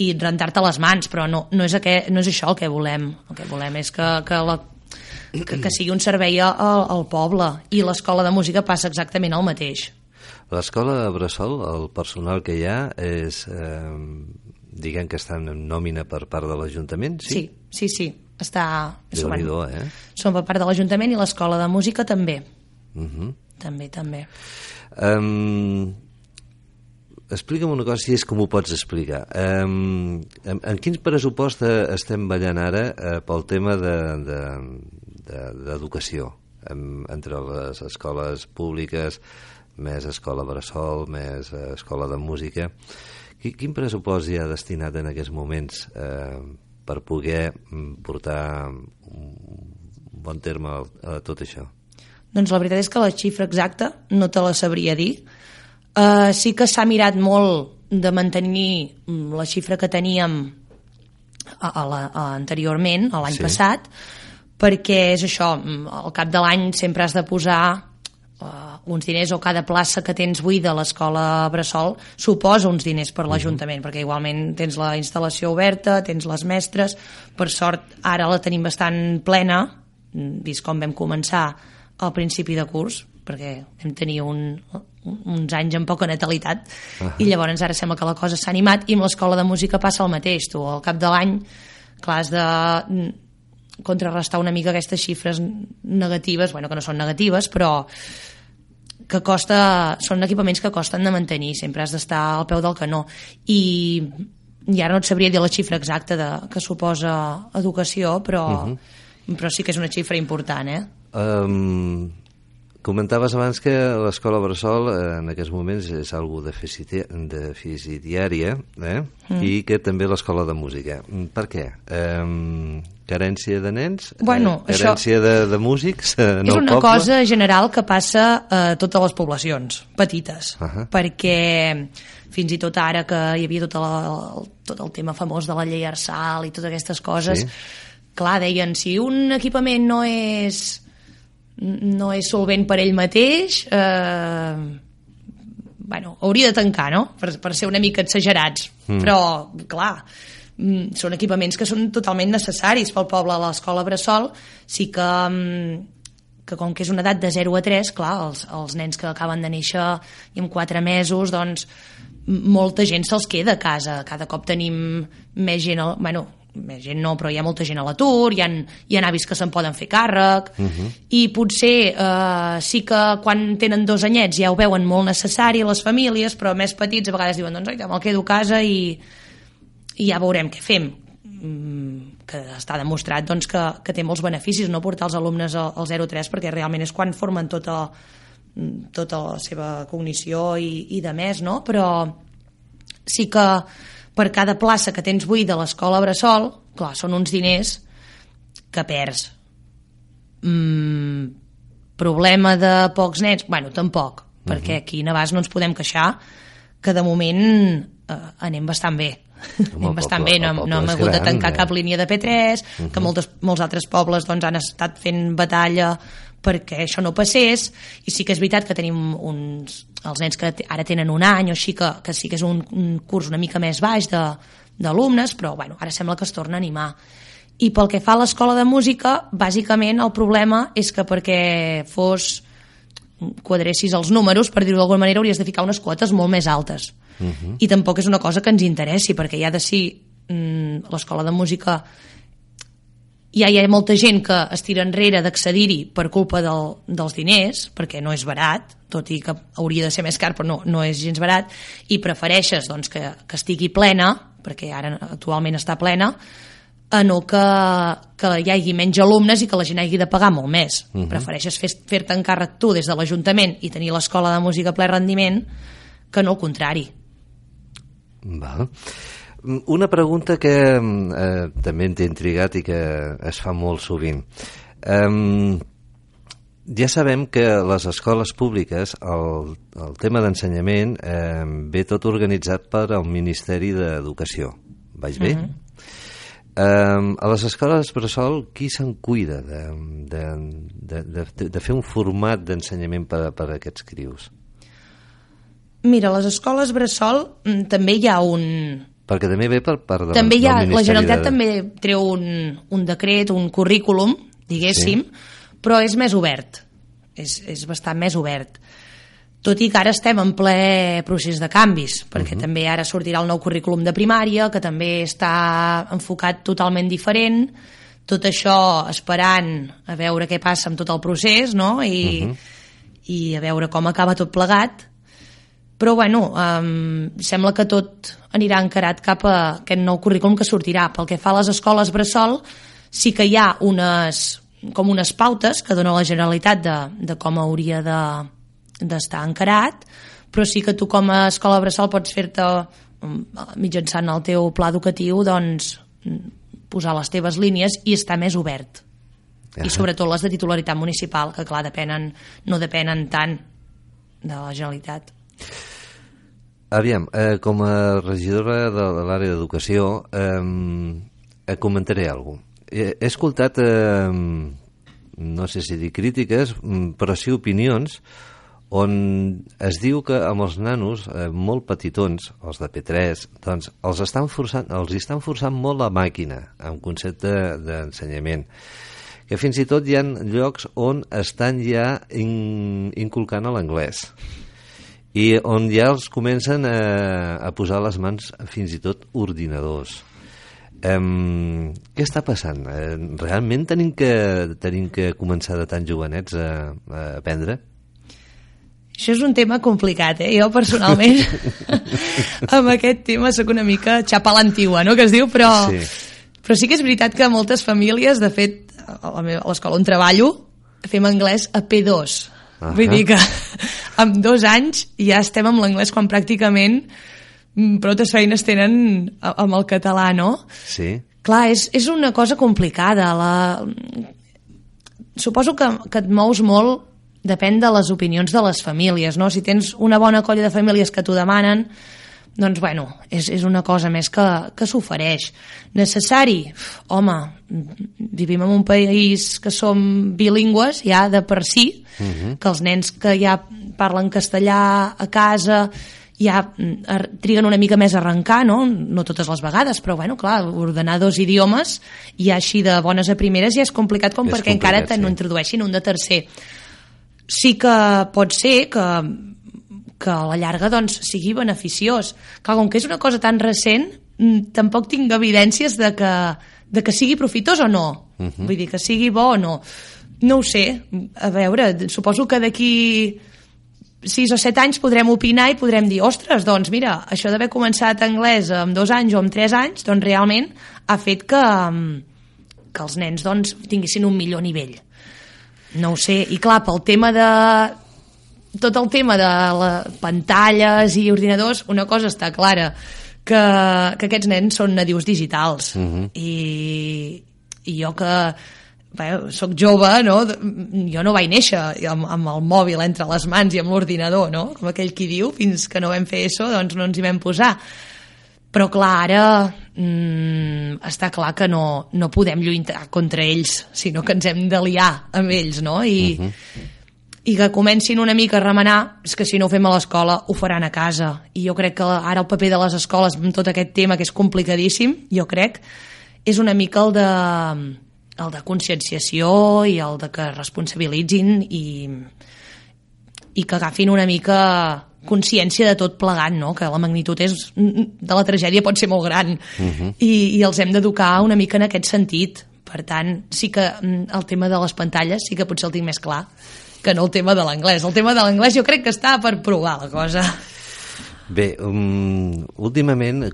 i rentar-te les mans, però no, no, és aquest, no és això el que volem. El que volem és que, que, la, que, que sigui un servei al, al poble i l'escola de música passa exactament el mateix. L'escola de Bressol, el personal que hi ha és, eh, diguem que està en nòmina per part de l'Ajuntament, sí? Sí, sí, sí. Està... Déu-n'hi-do, eh? Som per part de l'Ajuntament i l'escola de música també. Uh -huh. També, també. Um, explica'm una cosa, si és com ho pots explicar. Um, en, en quin pressupost eh, estem ballant ara uh, pel tema d'educació? De, de, um, entre les escoles públiques, més escola Bressol, més eh, escola de música. Qui, quin pressupost hi ha destinat en aquests moments eh, per poder mm, portar un bon terme a, tot això? Doncs la veritat és que la xifra exacta no te la sabria dir. Uh, sí que s'ha mirat molt de mantenir mm, la xifra que teníem a, a la, a, anteriorment, a l'any Sí. passat, perquè és això, mm, al cap de l'any sempre has de posar uh, uns diners o cada plaça que tens buida a l'escola Bressol suposa uns diners per l'Ajuntament, perquè igualment tens la instal·lació oberta, tens les mestres, per sort ara la tenim bastant plena, mm, vist com vam començar al principi de curs, perquè vam tenir un, un, uns anys amb poca natalitat. Uh -huh. i llavors ara sembla que la cosa s'ha animat i amb l'escola de música passa el mateix. Tu al cap de l'any clar, has de mm, contrarrestar una mica aquestes xifres negatives, bueno, que no són negatives però que costa, són equipaments que costen de mantenir, sempre has d'estar al peu del canó i, i ara no et sabria dir la xifra exacta de, que suposa educació però, uh -huh. però sí que és una xifra important eh? Um, comentaves abans que l'escola Bressol eh, en aquests moments és algo deficitària eh? mm. i que també l'escola de música. Per què? Um, carència de nens? Bueno, eh, això- carència de, de músics eh, és una poble? cosa general que passa a totes les poblacions petites, uh. -huh. perquè fins i tot ara que hi havia tot el, tot el tema famós de la llei Arsal i totes aquestes coses, sí. clar, deien, si un equipament no és no és solvent per ell mateix eh, bueno, hauria de tancar, no? Per, per ser una mica exagerats. Mm. Però, clar, mm, són equipaments que són totalment necessaris pel poble. A l'escola Bressol sí que, mm, que com que és una edat de 0 a 3, clar, els, els nens que acaben de néixer i amb 4 mesos, doncs molta gent se'ls queda a casa. Cada cop tenim més gent, al, bueno, més gent no, però hi ha molta gent a l'atur, hi, ha, hi ha avis que se'n poden fer càrrec, i potser eh, sí que quan tenen dos anyets ja ho veuen molt necessari les famílies, però més petits a vegades diuen, doncs oita, me'l quedo a casa i, i ja veurem què fem Mm, que està demostrat doncs, que, que té molts beneficis no portar els alumnes al, al 0-3 perquè realment és quan formen tota, tota la seva cognició i, i de més, no? però sí que per cada plaça que tens buida a l'escola Bressol, clar, són uns diners que perds. Mm, problema de pocs nens? Bueno, tampoc, perquè aquí a Navàs no ens podem queixar que de moment eh, anem bastant bé. Home, anem bastant el bé, no, poble- no hem poble hagut de gran, tancar eh? cap línia de P3, que moltes, molts altres pobles doncs, han estat fent batalla perquè això no passés, i sí que és veritat que tenim uns, els nens que ara tenen un any o així, que, que sí que és un, un curs una mica més baix de- d'alumnes, però bueno, ara sembla que es torna a animar. I pel que fa a l'escola de música, bàsicament el problema és que perquè fos quadressis els números, per dir-ho d'alguna manera, hauries de ficar unes quotes molt més altes. Uh -huh. I tampoc és una cosa que ens interessi, perquè ha de ser mm, l'escola de música ja hi ha molta gent que es tira enrere d'accedir-hi per culpa del, dels diners, perquè no és barat, tot i que hauria de ser més car, però no, no és gens barat, i prefereixes doncs, que, que estigui plena, perquè ara actualment està plena, a no que, que hi hagi menys alumnes i que la gent hagi de pagar molt més. Uh -huh. Prefereixes fer- fer-te encàrrec tu des de l'Ajuntament i tenir l'escola de música a ple rendiment que no el contrari. Val. Una pregunta que mm, eh, també em té intrigat i que es fa molt sovint. Um, ja sabem que les escoles públiques el, el tema d'ensenyament eh, ve tot organitzat per al Ministeri d'Educació. Vaig bé? Mm -hmm. Um, a les escoles bressol, qui se'n cuida de, de, de, de, de fer un format d'ensenyament per, per a aquests crius? Mira, a les escoles Bressol mm, també hi ha un, Perquè també ve per part de, també hi ha, la Generalitat de... també treu un, un decret, un currículum, diguéssim, sí. però és més obert, és, és bastant més obert. Tot i que ara estem en ple procés de canvis, perquè uh -huh. també ara sortirà el nou currículum de primària, que també està enfocat totalment diferent, tot això esperant a veure què passa amb tot el procés, no?, i, uh -huh. i a veure com acaba tot plegat, però bueno, um, sembla que tot anirà encarat cap a aquest nou currículum que sortirà. Pel que fa a les escoles Bressol, sí que hi ha unes, com unes pautes que dona la Generalitat de, de com hauria de d'estar encarat, però sí que tu com a escola Bressol pots fer-te um, mitjançant el teu pla educatiu doncs posar les teves línies i estar més obert. I sobretot les de titularitat municipal, que clar, depenen, no depenen tant de la Generalitat. Aviam, eh, com a regidora de, l'àrea d'educació, eh, comentaré alguna cosa. He, he escoltat, eh, no sé si dir crítiques, mm, però sí opinions, on es diu que amb els nanos eh, molt petitons, els de P3, doncs els estan forçant, els estan forçant molt la màquina en concepte d'ensenyament que fins i tot hi ha llocs on estan ja in, inculcant l'anglès i on ja els comencen a, a posar les mans fins i tot ordinadors. Um, què està passant? Uh, realment tenim que, tenim que començar de tan jovenets a, a aprendre? Això és un tema complicat, eh? Jo personalment amb aquest tema sóc una mica xapa l'antigua, no?, que es diu, però Sí. però sí que és veritat que moltes famílies, de fet, a l'escola on treballo, fem anglès a P2. Ahà. Vull dir que amb dos anys ja estem amb l'anglès quan pràcticament mm, prou feines tenen amb el català, no? Sí. Clar, és, és una cosa complicada. La... Suposo que, que et mous molt depèn de les opinions de les famílies, no? Si tens una bona colla de famílies que t'ho demanen, doncs, bueno, és, és una cosa més que, que s'ofereix. Necessari? Home, vivim en un país que som bilingües ja de per si, uh -huh. que els nens que ja parlen castellà a casa ja triguen una mica més a arrencar, no? no totes les vegades, però bueno, clar, ordenar dos idiomes ja així de bones a primeres ja és complicat com És perquè encara complicat, te sí. n'introdueixin un de tercer. Sí que pot ser que, que a la llarga doncs, sigui beneficiós. Clar, com que és una cosa tan recent, mm, tampoc tinc evidències de que, de que sigui profitós o no. Uh -huh. Vull dir, que sigui bo o no. No ho sé. A veure, suposo que d'aquí 6 o 7 anys podrem opinar i podrem dir, ostres, doncs mira, això d'haver començat anglès amb dos anys o amb tres anys, doncs realment ha fet que, mm, que els nens doncs, tinguessin un millor nivell. No ho sé, i clar, pel tema de tot el tema de la, pantalles i ordinadors, una cosa està clara, que, que aquests nens són nadius digitals. I, I jo que bé, soc jove, no? jo no vaig néixer amb, amb el mòbil entre les mans i amb l'ordinador, no? com aquell qui diu, fins que no vam fer això doncs no ens hi vam posar. Però clar, ara mm, està clar que no, no podem lluitar contra ells, sinó que ens hem d'aliar amb ells, no? I, uh -huh. I que comencin una mica a remenar, és que si no ho fem a l'escola ho faran a casa. I jo crec que ara el paper de les escoles amb tot aquest tema, que és complicadíssim, jo crec, és una mica el de, el de conscienciació i el de que es responsabilitzin i, i que agafin una mica consciència de tot plegat, no? que la magnitud és, de la tragèdia pot ser molt gran I, i els hem d'educar una mica en aquest sentit. Per tant, sí que mm, el tema de les pantalles sí que potser el tinc més clar que no el tema de l'anglès. El tema de l'anglès jo crec que està per provar la cosa. Bé, um, últimament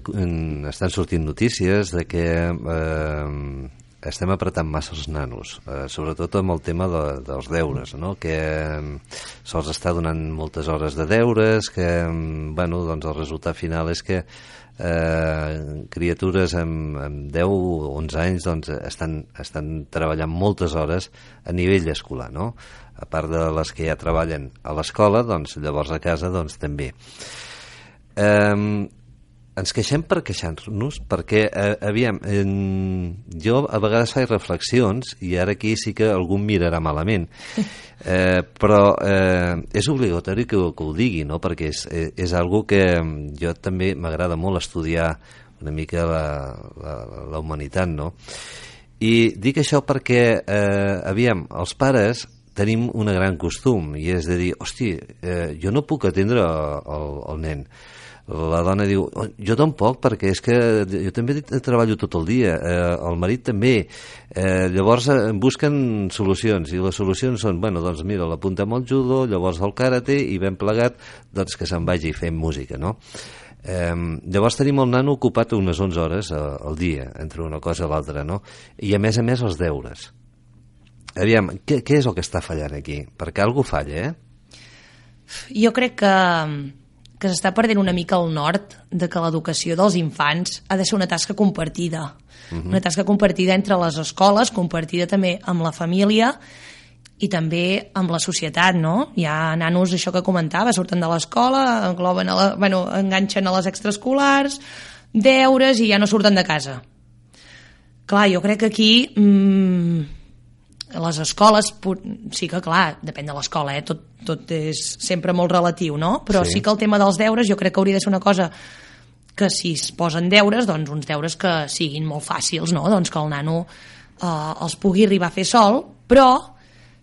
estan sortint notícies de que eh, estem apretant massa els nanos, eh, sobretot amb el tema de, dels deures, no? que eh, se'ls està donant moltes hores de deures, que mm, bueno, doncs el resultat final és que eh, criatures amb, amb 10 o 11 anys doncs, estan, estan treballant moltes hores a nivell escolar, no? A part de les que ja treballen a l'escola, doncs llavors a casa doncs també. Eh, ens queixem per queixar-nos perquè, eh, aviam, eh, jo a vegades faig reflexions i ara aquí sí que algú mirarà malament eh, però eh, és obligatori que, ho- que ho digui no? perquè és, eh, és algo que jo també m'agrada molt estudiar una mica la, la, la humanitat no? i dic això perquè eh, aviam, els pares tenim un gran costum i és de dir, hosti, eh, jo no puc atendre el, el nen la dona diu, "Oh, jo tampoc, perquè és que jo també treballo tot el dia, eh, el marit també. Eh, llavors eh, busquen solucions, i les solucions són, bueno, doncs mira, l'apuntem al judo, llavors al karate, i ben plegat, doncs que se'n vagi fent música, no? Eh, llavors tenim el nano ocupat unes 11 hores eh, al dia, entre una cosa i l'altra, no? I a més a més els deures. Aviam, què, què és el que està fallant aquí? Perquè algú falla, eh? Jo crec que, que s'està perdent una mica el nord de que l'educació dels infants ha de ser una tasca compartida. Una tasca compartida entre les escoles, compartida també amb la família i també amb la societat, no? Hi ha nanos, això que comentava, surten de l'escola, engloben a la, bueno, enganxen a les extraescolars, deures i ja no surten de casa. Clar, jo crec que aquí mmm, les escoles, sí que clar, depèn de l'escola, eh? tot, tot és sempre molt relatiu, no? Però Sí. sí. que el tema dels deures jo crec que hauria de ser una cosa que si es posen deures, doncs uns deures que siguin molt fàcils, no? Doncs que el nano eh, els pugui arribar a fer sol, però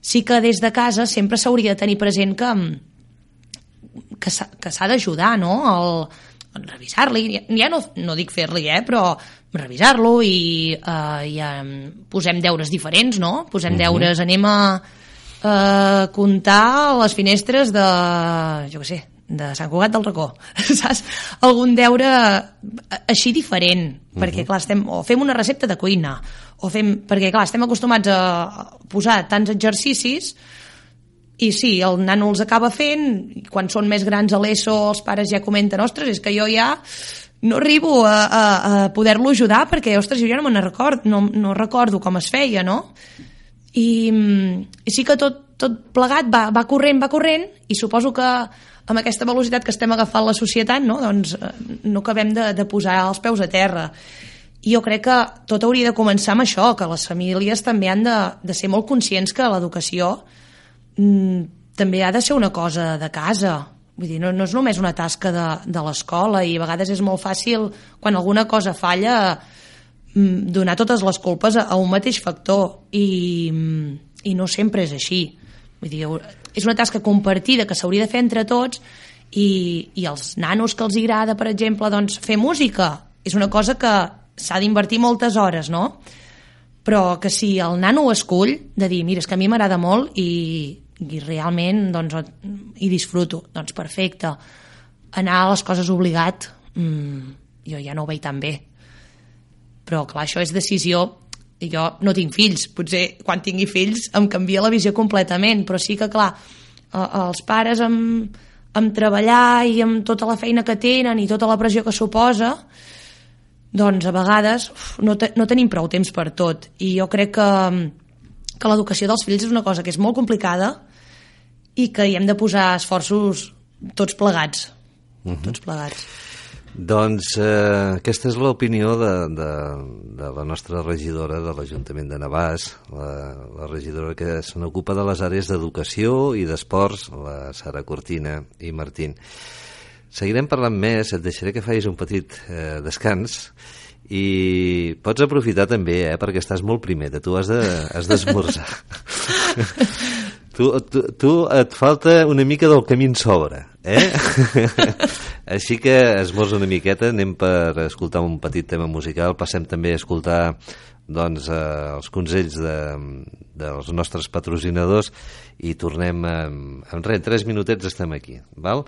sí que des de casa sempre s'hauria de tenir present que, que s'ha que s'ha d'ajudar, no? El revisar-li, ja, ja no, no dic fer-li, eh? però revisar-lo i, eh, eh, posem deures diferents, no? Posem deures, anem a eh, comptar les finestres de, jo què sé, de Sant Cugat del Racó, saps? Algun deure eh, així diferent, perquè clar, estem, o fem una recepta de cuina, o fem, perquè clar, estem acostumats a posar tants exercicis i sí, el nano els acaba fent, quan són més grans a l'ESO els pares ja comenten, ostres, és que jo ja no arribo a, a, a poder-lo ajudar perquè, ostres, jo ja no me'n record, no, no recordo com es feia, no? I, mm, i sí que tot, tot plegat va, va corrent, va corrent, i suposo que amb aquesta velocitat que estem agafant la societat, no, doncs eh, no acabem de, de posar els peus a terra. I jo crec que tot hauria de començar amb això, que les famílies també han de, de ser molt conscients que l'educació mm, també ha de ser una cosa de casa. Vull dir, no, no és només una tasca de, de l'escola i a vegades és molt fàcil, quan alguna cosa falla, mm, donar totes les culpes a, a un mateix factor i, mm, i no sempre és així. Vull dir, és una tasca compartida que s'hauria de fer entre tots i, i els nanos que els agrada, per exemple, doncs, fer música és una cosa que s'ha d'invertir moltes hores, no? Però que si el nano ho escull, de dir, mira, és que a mi m'agrada molt i, i realment doncs, hi disfruto, doncs perfecte. Anar a les coses obligat, mmm, jo ja no ho veig tan bé. Però, clar, això és decisió i jo no tinc fills, potser quan tingui fills em canvia la visió completament, però sí que, clar, els pares amb, amb treballar i amb tota la feina que tenen i tota la pressió que suposa, doncs a vegades uf, no, te, no tenim prou temps per tot. I jo crec que, que l'educació dels fills és una cosa que és molt complicada i que hi hem de posar esforços tots plegats. Uh -huh. Tots plegats. Doncs eh, aquesta és l'opinió de, de, de la nostra regidora de l'Ajuntament de Navàs, la, la regidora que se n'ocupa de les àrees d'educació i d'esports, la Sara Cortina i Martín. Seguirem parlant més, et deixaré que facis un petit eh, descans i pots aprofitar també, eh, perquè estàs molt primer, de tu has d'esmorzar. De, tu, tu, tu et falta una mica del camí en sobre, eh? Així que esmorza una miqueta, anem per escoltar un petit tema musical, passem també a escoltar doncs, eh, els consells de, dels nostres patrocinadors i tornem en, en res, tres minutets estem aquí. Val?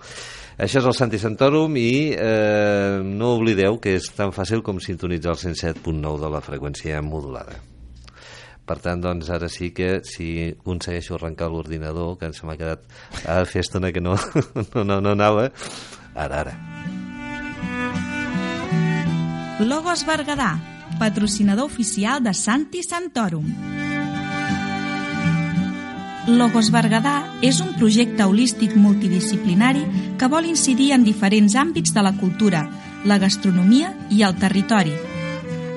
Això és el Santi Santorum i eh, no oblideu que és tan fàcil com sintonitzar el 107.9 de la freqüència modulada. Per tant, doncs, ara sí que si aconsegueixo arrencar l'ordinador, que se m'ha quedat a fer estona que no, no, no, no anava, ara, ara. Logos Berguedà, patrocinador oficial de Santi Santorum. Logos Berguedà és un projecte holístic multidisciplinari que vol incidir en diferents àmbits de la cultura, la gastronomia i el territori.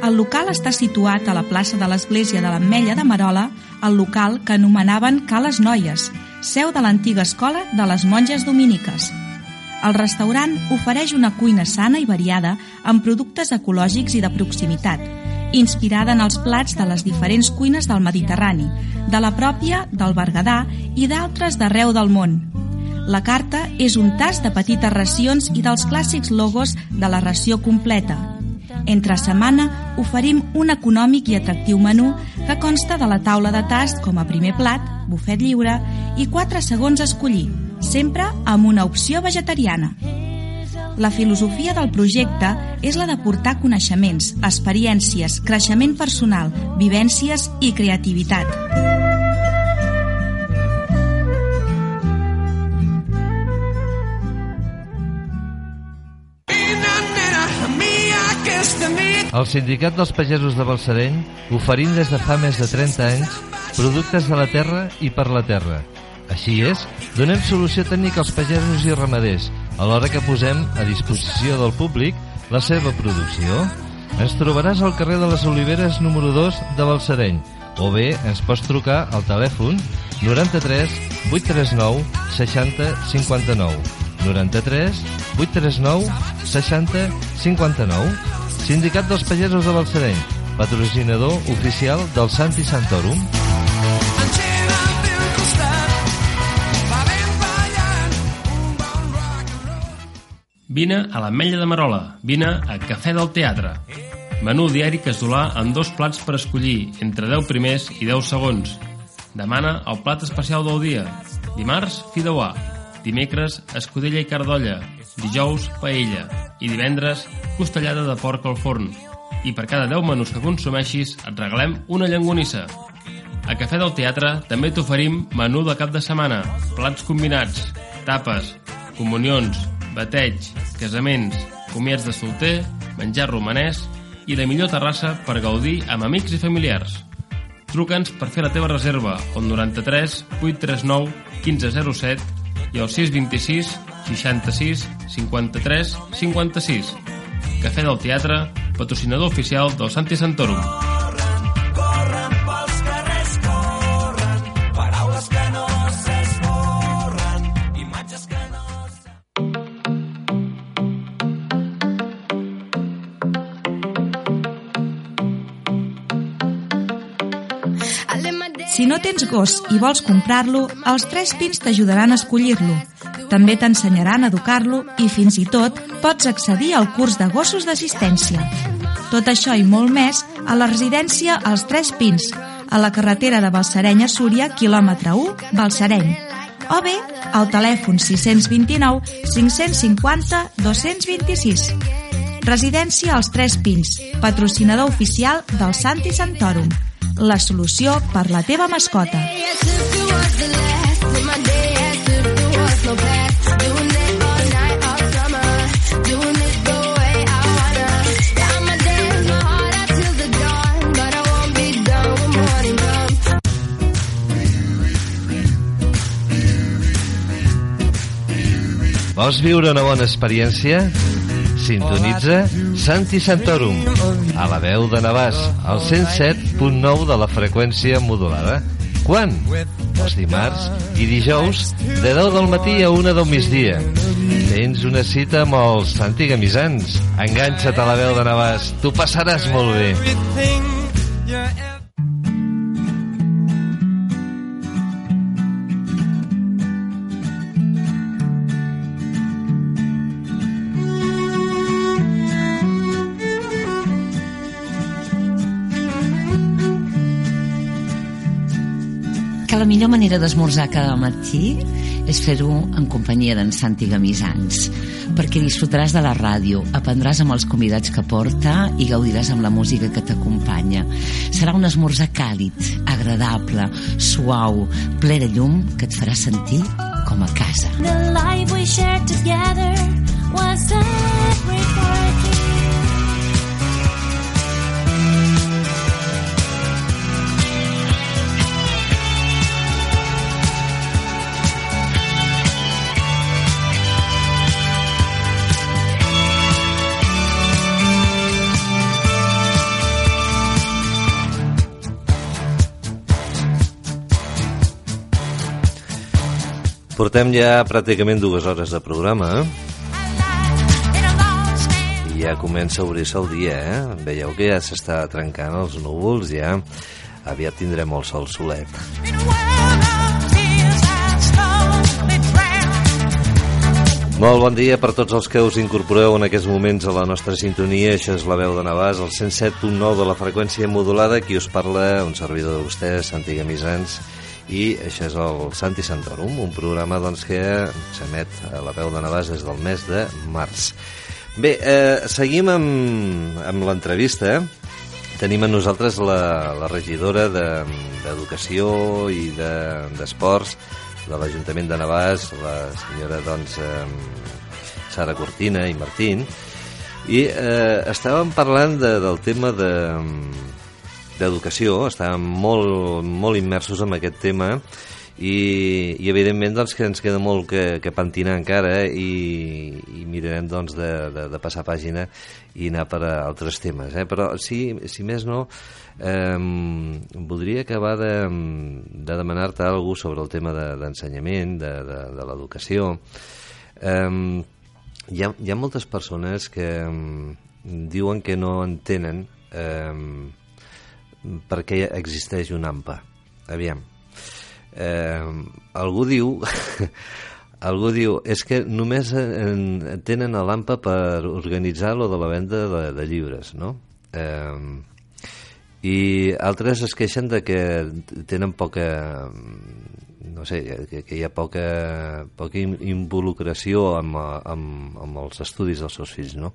El local està situat a la plaça de l'Església de l'Ametlla de Marola, el local que anomenaven Cales Noies, seu de l'antiga escola de les monges dominiques. El restaurant ofereix una cuina sana i variada amb productes ecològics i de proximitat, inspirada en els plats de les diferents cuines del Mediterrani, de la pròpia del Berguedà i d'altres d'arreu del món. La carta és un tas de petites racions i dels clàssics logos de la ració completa. Entre setmana oferim un econòmic i atractiu menú que consta de la taula de tast com a primer plat, bufet lliure i 4 segons a escollir, sempre amb una opció vegetariana. La filosofia del projecte és la de portar coneixements, experiències, creixement personal, vivències i creativitat. El Sindicat dels Pagesos de Balsareny oferint des de fa més de 30 anys productes de la terra i per la terra. Així és, donem solució tècnica als pagesos i ramaders, alhora que posem a disposició del públic la seva producció. Ens trobaràs al carrer de les Oliveres número 2 de Balsareny o bé ens pots trucar al telèfon 93 839 60 59 93 839 60 59 Sindicat dels Pagesos de Balsareny, patrocinador oficial del Santi Santorum. Vine a l'Ametlla de Marola, vine a Cafè del Teatre. Menú diari casolà amb dos plats per escollir, entre 10 primers i 10 segons. Demana el plat especial del dia. Dimarts, fideuà. Dimecres, escudella i cardolla. Dijous, paella. I divendres, costellada de porc al forn. I per cada 10 menús que consumeixis et regalem una llangonissa. A Cafè del Teatre també t'oferim menú de cap de setmana, plats combinats, tapes, comunions, bateig, casaments, comiats de solter, menjar romanès i la millor terrassa per gaudir amb amics i familiars. Truca'ns per fer la teva reserva al 93 839 1507 i al 626 66 53 56. Cafè del Teatre, patrocinador oficial del Santi Santorum. Si no tens gos i vols comprar-lo, els tres pins t'ajudaran a escollir-lo. També t'ensenyaran a educar-lo i fins i tot pots accedir al curs de gossos d'assistència. Tot això i molt més a la residència Els Tres Pins, a la carretera de Balsareny a Súria, quilòmetre 1, Balsareny. O bé al telèfon 629 550 226. Residència als Tres Pins, patrocinador oficial del Santi Santorum. La solució per la teva mascota. Vols viure una bona experiència? Sintonitza Santi Santorum, a la veu de Navàs, al 107.9 de la freqüència modulada. Quan? Els dimarts i dijous, de 10 del matí a 1 del migdia. Tens una cita amb els Santi Gamisans. Enganxa't a la veu de Navàs, t'ho passaràs molt bé. Millor manera d'esmorzar cada matí és fer-ho en companyia d'en Santi Gamisans, perquè disfrutaràs de la ràdio, aprendràs amb els convidats que porta i gaudiràs amb la música que t'acompanya. Serà un esmorzar càlid, agradable, suau, ple de llum que et farà sentir com a casa. The life we shared together was a Portem ja pràcticament dues hores de programa, eh? Ja comença a obrir-se el dia, eh? Veieu que ja s'està trencant els núvols, ja aviat tindrem el sol solet. Molt bon dia per tots els que us incorporeu en aquests moments a la nostra sintonia. Això és la veu de Navàs, el 107.9 de la freqüència modulada. Qui us parla, un servidor de vostès, Santi Gamisans, i això és el Santi Santorum, un programa doncs, que s'emet a la veu de Navàs des del mes de març. Bé, eh, seguim amb, amb l'entrevista. Tenim a nosaltres la, la regidora de- d'Educació de, i de- d'Esports de l'Ajuntament de Navàs, la senyora doncs, eh, Sara Cortina i Martín, i eh, estàvem parlant de, del tema de, d'educació, estàvem molt, molt immersos en aquest tema i, i evidentment doncs, que ens queda molt que, que pentinar encara i, i mirarem doncs, de, de, de passar pàgina i anar per a altres temes. Eh? Però si, si més no, eh, voldria acabar de, de demanar-te alguna sobre el tema de- d'ensenyament, de, de, de l'educació. Eh, hi, ha, hi ha moltes persones que em, diuen que no entenen eh, per què existeix un AMPA. Aviam. Eh, algú diu... algú diu, és que només en, tenen a l'AMPA per organitzar lo de la venda de, de llibres, no? Eh, I altres es queixen de que tenen poca no sé, que, que hi ha poca, poca in- involucració amb, amb, amb els estudis dels seus fills, no?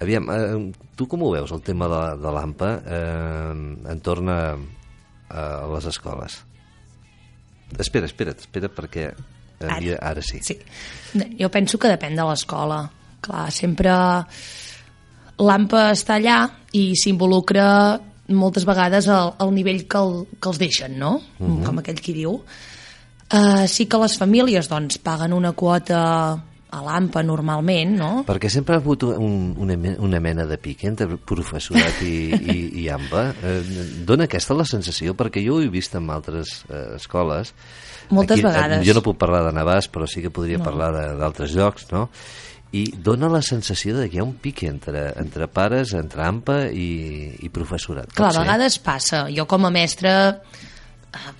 Aviam, eh, tu com ho veus, el tema de, de l'AMPA eh, en torn a, a les escoles? Espera, espera't, espera, perquè Ara. ara sí. Sí. Jo penso que depèn de l'escola. Clar, sempre l'AMPA està allà i s'involucra moltes vegades al, al nivell que, el, que els deixen, no? Mhm. Com aquell qui diu. Uh, sí que les famílies doncs, paguen una quota a l'AMPA normalment, no? Perquè sempre ha hagut un, una, una mena de pic entre professorat i, i, i AMPA. Eh, dona aquesta la sensació, perquè jo ho he vist en altres eh, escoles. Moltes eh, vegades. jo no puc parlar de Navàs, però sí que podria No. parlar d'altres llocs, no? I dona la sensació de que hi ha un pic entre, entre pares, entre AMPA i, i professorat. Clar, a vegades passa. Jo com a mestra eh,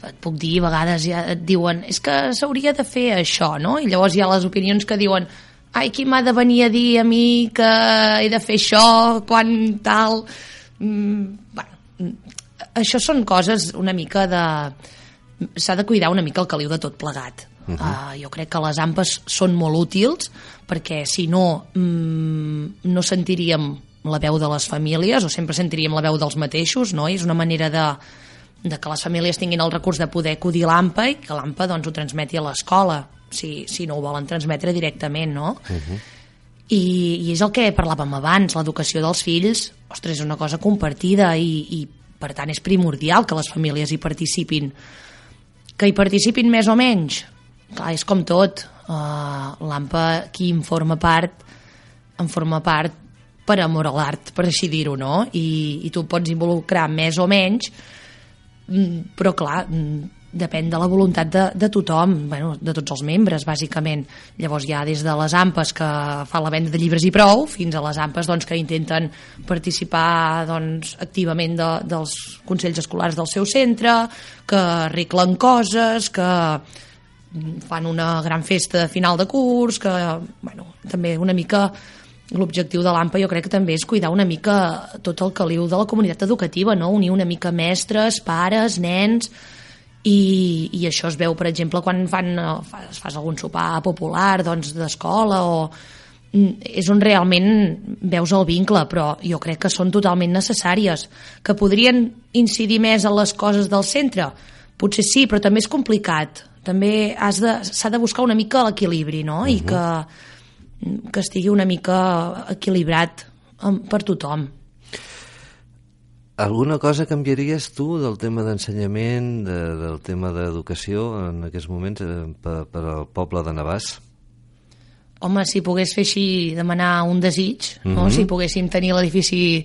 et puc dir, a vegades ja et diuen és que s'hauria de fer això, no? I llavors hi ha les opinions que diuen ai, qui m'ha de venir a dir a mi que he de fer això, quan tal... Mm, bueno, mm, això són coses una mica de... S'ha de cuidar una mica el caliu de tot plegat. Uh -huh. uh, jo crec que les ampes són molt útils perquè si no mm, no sentiríem la veu de les famílies o sempre sentiríem la veu dels mateixos no? I és una manera de, de que les famílies tinguin el recurs de poder acudir a l'AMPA i que l'AMPA doncs, ho transmeti a l'escola si, si no ho volen transmetre directament no? Uh -huh. I, i és el que parlàvem abans l'educació dels fills ostres, és una cosa compartida i, i per tant és primordial que les famílies hi participin que hi participin més o menys clar, és com tot uh, l'AMPA qui en forma part en forma part per amor a l'art, per així dir-ho, no? I, i tu pots involucrar més o menys, però clar, mm, depèn de la voluntat de, de tothom, bueno, de tots els membres, bàsicament. Llavors hi ha des de les AMPes que fan la venda de llibres i prou, fins a les AMPes doncs, que intenten participar doncs, activament de, dels consells escolars del seu centre, que arreglen coses, que fan una gran festa de final de curs, que bueno, també una mica l'objectiu de l'AMPA jo crec que també és cuidar una mica tot el caliu de la comunitat educativa, no? unir una mica mestres, pares, nens, i, i això es veu, per exemple, quan fan, eh, fas, fas algun sopar popular doncs, d'escola o mm, és on realment veus el vincle, però jo crec que són totalment necessàries. Que podrien incidir més en les coses del centre? Potser sí, però també és complicat. També has de- s'ha de, de buscar una mica l'equilibri, no? I que, que estigui una mica equilibrat em, per tothom. Alguna cosa canviaries tu del tema d'ensenyament, de, del tema d'educació en aquests moments eh, per, per al poble de Navàs? Home, si pogués fer així, demanar un desig, no? Mhm. si poguéssim tenir l'edifici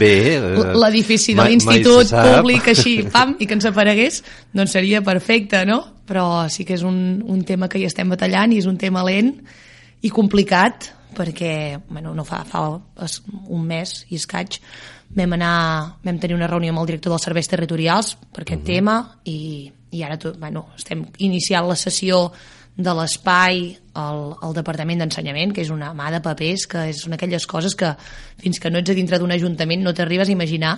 Bé, eh, l'edifici de l'institut públic així, pam, i que ens aparegués, doncs seria perfecte, no? Però sí que és un, un tema que hi estem batallant i és un tema lent i complicat, perquè bueno, no fa, fa un mes i escaig vam anar, vam tenir una reunió amb el director dels serveis territorials per aquest tema i, i ara tot, bueno, estem iniciant la sessió de l'espai al, al Departament d'Ensenyament, que és una mà de papers, que és una aquelles coses que fins que no ets a dintre d'un ajuntament no t'arribes a imaginar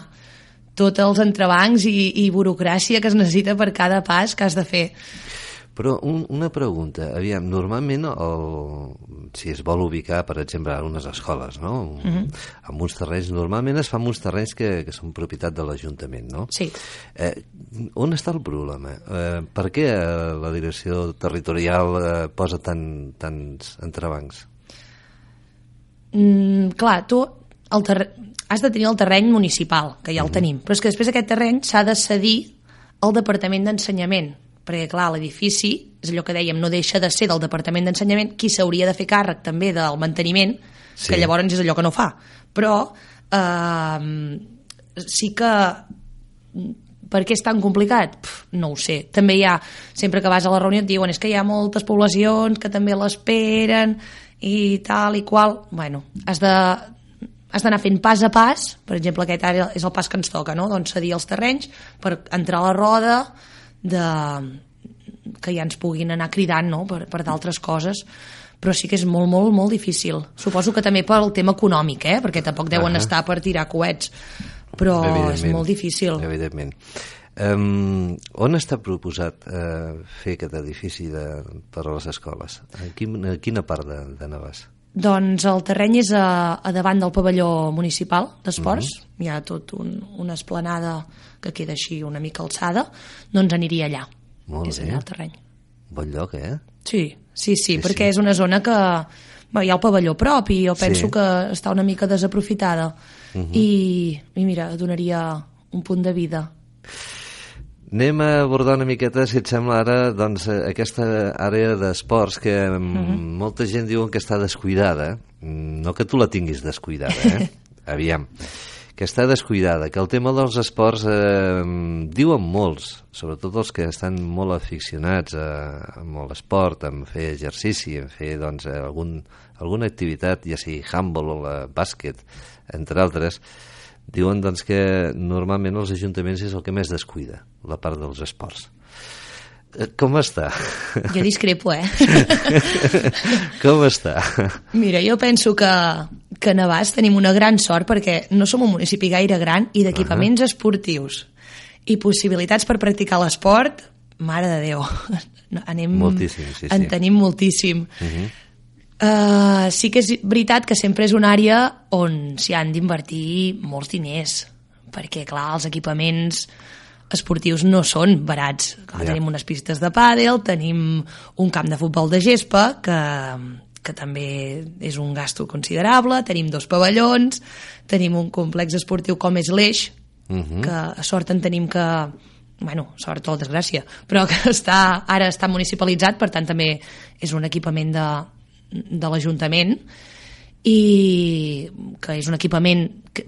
tots els entrebancs i, i burocràcia que es necessita per cada pas que has de fer. Però un, una pregunta, aviam, normalment el, si es vol ubicar, per exemple, en unes escoles, no? Mhm. amb uns terrenys, normalment es fa amb uns terrenys que, que són propietat de l'Ajuntament, no? Sí. Eh, on està el problema? Eh, per què eh, la direcció territorial eh, posa tan, tants entrebancs? Mm, clar, tu el terre... has de tenir el terreny municipal, que ja el Mhm. tenim, però és que després aquest terreny s'ha de cedir al Departament d'Ensenyament, perquè clar, l'edifici, és allò que dèiem, no deixa de ser del Departament d'Ensenyament, qui s'hauria de fer càrrec també del manteniment, Sí. que llavors és allò que no fa. Però eh, sí que per què és tan complicat? Pff, no ho sé. També hi ha, sempre que vas a la reunió et diuen és que hi ha moltes poblacions que també l'esperen i tal i qual. Bueno, has de has d'anar fent pas a pas, per exemple aquest ara és el pas que ens toca, no? doncs cedir els terrenys per entrar a la roda de, que ja ens puguin anar cridant no? per, per d'altres coses però sí que és molt, molt, molt difícil. Suposo que també pel tema econòmic, eh? perquè tampoc deuen Ahà. estar per tirar coets, però és molt difícil. Evidentment. Um, on està proposat uh, fer aquest edifici de, per a les escoles? A, quin, a quina part de, de Navàs? Doncs el terreny és a, a davant del pavelló municipal d'esports, Mhm. hi ha tot un, una esplanada que queda així una mica alçada, doncs aniria allà. Molt és bé. allà el terreny. Bon lloc, eh? Sí, sí, sí, Sí, perquè sí. és una zona que bé, hi ha el pavelló prop i jo penso Sí. que està una mica desaprofitada Mhm. I, i mira, donaria un punt de vida. Anem a abordar una miqueta, si et sembla ara, doncs, eh, aquesta àrea d'esports que mm, Mhm. molta gent diuen que està descuidada. Mm, No que tu la tinguis descuidada, eh? Aviam. Que està descuidada, que el tema dels esports eh, diuen molts, sobretot els que estan molt aficionats a, a molt esport, en fer exercici, en fer doncs, algun, alguna activitat, ja sigui handball o la bàsquet, entre altres, diuen doncs, que normalment els ajuntaments és el que més descuida, la part dels esports. Eh, Com està? Jo discrepo, eh? Com està? Mira, jo penso que, que a Navàs tenim una gran sort perquè no som un municipi gaire gran i d'equipaments uh -huh. esportius i possibilitats per practicar l'esport, mare de Déu, no, anem, Moltíssim, sí, sí. en tenim moltíssim. Uh -huh. Uh, sí que és veritat que sempre és una àrea on s'hi han d'invertir molts diners, perquè, clar, els equipaments esportius no són barats. Clar, Ja. Tenim unes pistes de pàdel, tenim un camp de futbol de gespa, que, que també és un gasto considerable, tenim dos pavellons, tenim un complex esportiu com és l'Eix, Mhm. que a sort en tenim que bueno, sort o desgràcia, però que està, ara està municipalitzat, per tant també és un equipament de, de l'Ajuntament i que és un equipament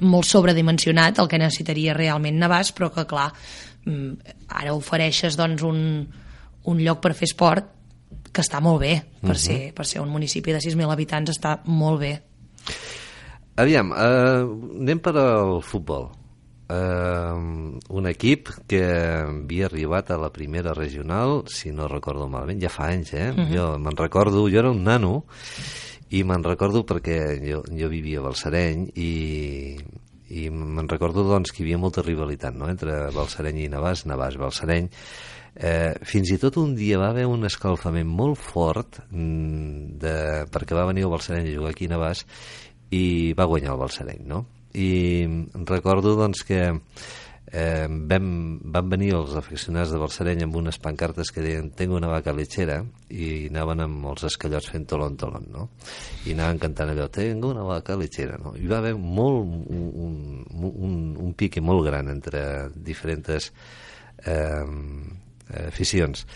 molt sobredimensionat, el que necessitaria realment Navàs, però que clar, ara ofereixes doncs, un, un lloc per fer esport que està molt bé, per, ser, per ser un municipi de 6.000 habitants està molt bé. Aviam, eh, anem per al futbol. Eh, un equip que havia arribat a la primera regional, si no recordo malament, ja fa anys, eh? Jo me'n recordo, jo era un nano, i me'n recordo perquè jo, jo vivia a Balsareny i, i me'n recordo doncs, que hi havia molta rivalitat no? entre Balsareny i Navàs, Navàs, Balsareny, Eh, fins i tot un dia va haver un escalfament molt fort mm, de, perquè va venir el Balsareny a jugar aquí a Navàs i va guanyar el Balsareny, no? I recordo doncs que eh, vam, van venir els aficionats de Balsareny amb unes pancartes que deien tengo una vaca lechera i anaven amb els escallots fent tolon tolon, no? I anaven cantant allò, tengo una vaca lechera, no? I va haver molt, un, un, un, un pique molt gran entre diferents eh, aficions.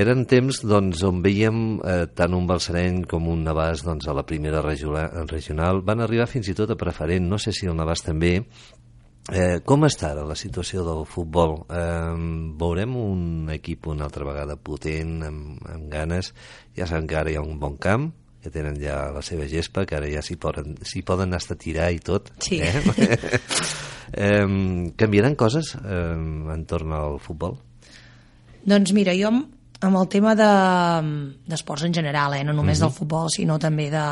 Eren temps doncs, on veiem eh, tant un Balsareny com un Navàs doncs, a la primera regional. Van arribar fins i tot a preferent, no sé si el Navàs també. Eh, com està ara la situació del futbol? Eh, veurem un equip una altra vegada potent, amb, amb ganes. Ja saben que ara hi ha un bon camp, que tenen ja la seva gespa, que ara ja s'hi poden, poden a tirar i tot. Sí. Eh? eh, canviaran coses eh, entorn al futbol? Doncs mira, jo amb, el tema de- d'esports en general, eh? no només del futbol, sinó també de...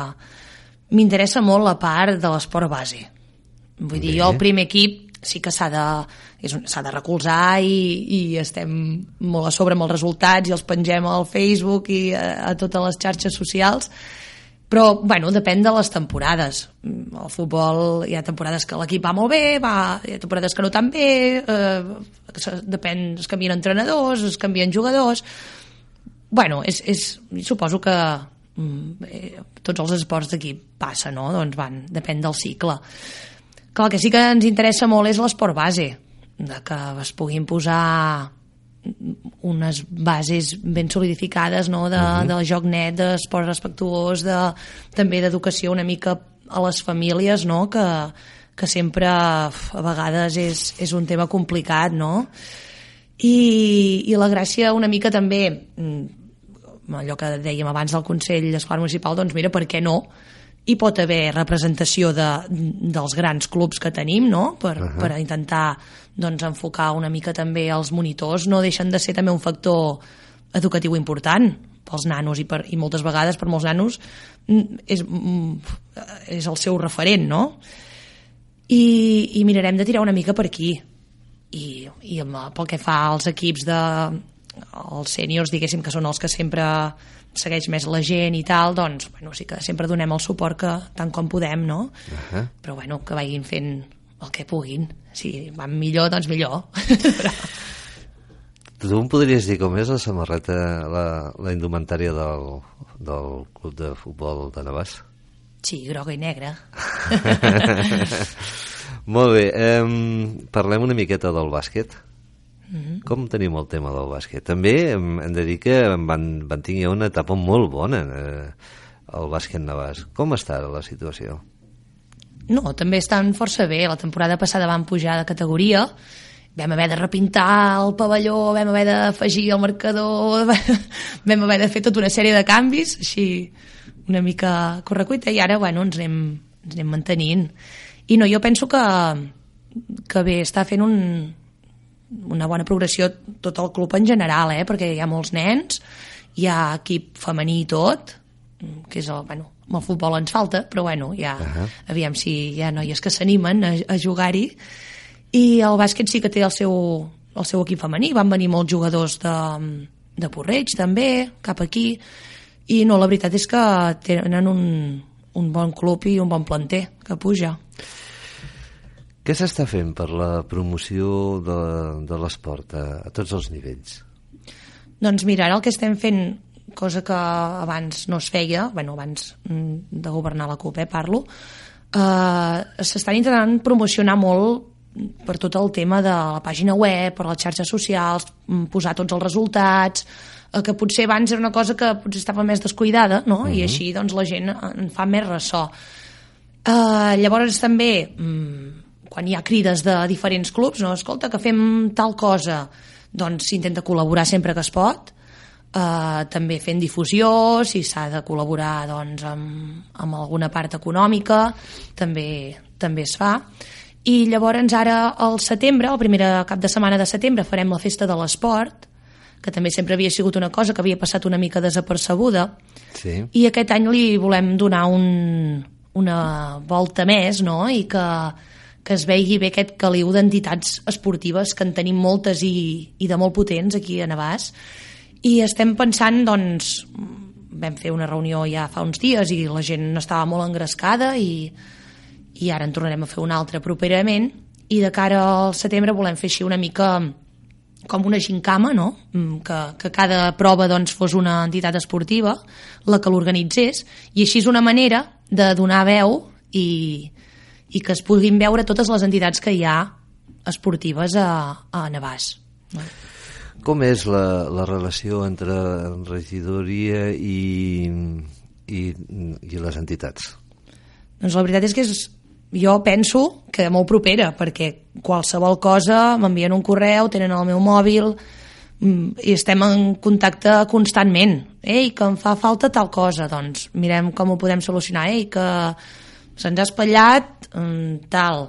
M'interessa molt la part de l'esport base. Vull dir, Bé. jo el primer equip sí que s'ha de, s'ha de recolzar i, i estem molt a sobre amb els resultats i els pengem al Facebook i a, a totes les xarxes socials, però, bueno, depèn de les temporades. Mm, El futbol, hi ha temporades que l'equip va molt bé, va, hi ha temporades que no tan bé, eh, depèn, es canvien entrenadors, es canvien jugadors... Bueno, és, és, suposo que mm, eh, tots els esports d'equip passa, no? Doncs van, depèn del cicle. Clar, el que sí que ens interessa molt és l'esport base, de que es puguin posar unes bases ben solidificades no? de, uh -huh. del joc net, d'esport respectuós, de, també d'educació una mica a les famílies, no? que, que sempre a vegades és, és un tema complicat, no? I, i la gràcia una mica també mm, allò que dèiem abans del Consell Escolar Municipal, doncs mira, per què no? Hi pot haver representació de, dels grans clubs que tenim, no? Per, uh -huh. per intentar doncs, enfocar una mica també els monitors. No deixen de ser també un factor educatiu important pels nanos i, per, i moltes vegades per molts nanos mm, és, mm, és el seu referent, no? I, i mirarem de tirar una mica per aquí i, i pel que fa als equips de els sèniors, diguéssim, que són els que sempre segueix més la gent i tal, doncs, bueno, sí que sempre donem el suport que tant com podem, no? Uh -huh. Però, bueno, que vagin fent el que puguin. Si van millor, doncs millor. Però, Tu em podries dir com és la samarreta, la, la indumentària del, del club de futbol de Navàs? sí, groga i negra. Molt bé, eh, parlem una miqueta del bàsquet. -hmm. Com tenim el tema del bàsquet? També em, hem de dir que van, van tenir una etapa molt bona eh, el bàsquet Navàs. Com està la situació? No, també estan força bé. La temporada passada van pujar de categoria, vam haver de repintar el pavelló, vam haver d'afegir el marcador, vam haver de fer tota una sèrie de canvis, així una mica correcuita, i ara, bueno, ens anem, ens anem mantenint. I no, jo penso que, que bé, està fent un, una bona progressió tot el club en general, eh? perquè hi ha molts nens, hi ha equip femení i tot, que és el, bueno, amb el futbol ens falta, però bueno, ja, uh -huh. aviam si hi ha noies que s'animen a, a jugar-hi, i el bàsquet sí que té el seu, el seu equip femení, van venir molts jugadors de, de Porreig també, cap aquí, i no, la veritat és que tenen un, un bon club i un bon planter que puja. Què s'està fent per la promoció de, de l'esport a, a tots els nivells? Doncs mira, ara el que estem fent, cosa que abans no es feia, bueno, abans mm, de governar la CUP, eh, parlo, eh, s'estan intentant promocionar molt per tot el tema de la pàgina web, per les xarxes socials, mm, posar tots els resultats, eh, que potser abans era una cosa que potser estava més descuidada, no? Uh -huh. I així doncs, la gent en fa més ressò. Eh, llavors també, mm, quan hi ha crides de diferents clubs, no? escolta, que fem tal cosa, doncs s'intenta col·laborar sempre que es pot, eh, també fent difusió, si s'ha de col·laborar doncs, amb, amb alguna part econòmica, també, també es fa. I llavors ara al setembre, el primer cap de setmana de setembre, farem la festa de l'esport, que també sempre havia sigut una cosa que havia passat una mica desapercebuda, Sí. i aquest any li volem donar un, una volta més no? i que, que es vegi bé aquest caliu d'entitats esportives que en tenim moltes i, i de molt potents aquí a Navàs. I estem pensant doncs vam fer una reunió ja fa uns dies i la gent estava molt engrescada i, i ara en tornarem a fer una altra properament. I de cara al setembre volem fer així una mica com una gincama, no? Mm, Que, que cada prova doncs, fos una entitat esportiva, la que l'organitzés, i així és una manera de donar veu i, i que es puguin veure totes les entitats que hi ha esportives a, a Navàs. No? Com és la, la relació entre regidoria i, i, i les entitats? Doncs la veritat és que és, jo penso que molt propera, perquè qualsevol cosa m'envien un correu, tenen el meu mòbil mm, i estem en contacte constantment. Ei, que em fa falta tal cosa, doncs mirem com ho podem solucionar. Ei, que se'ns ha espatllat mm, tal.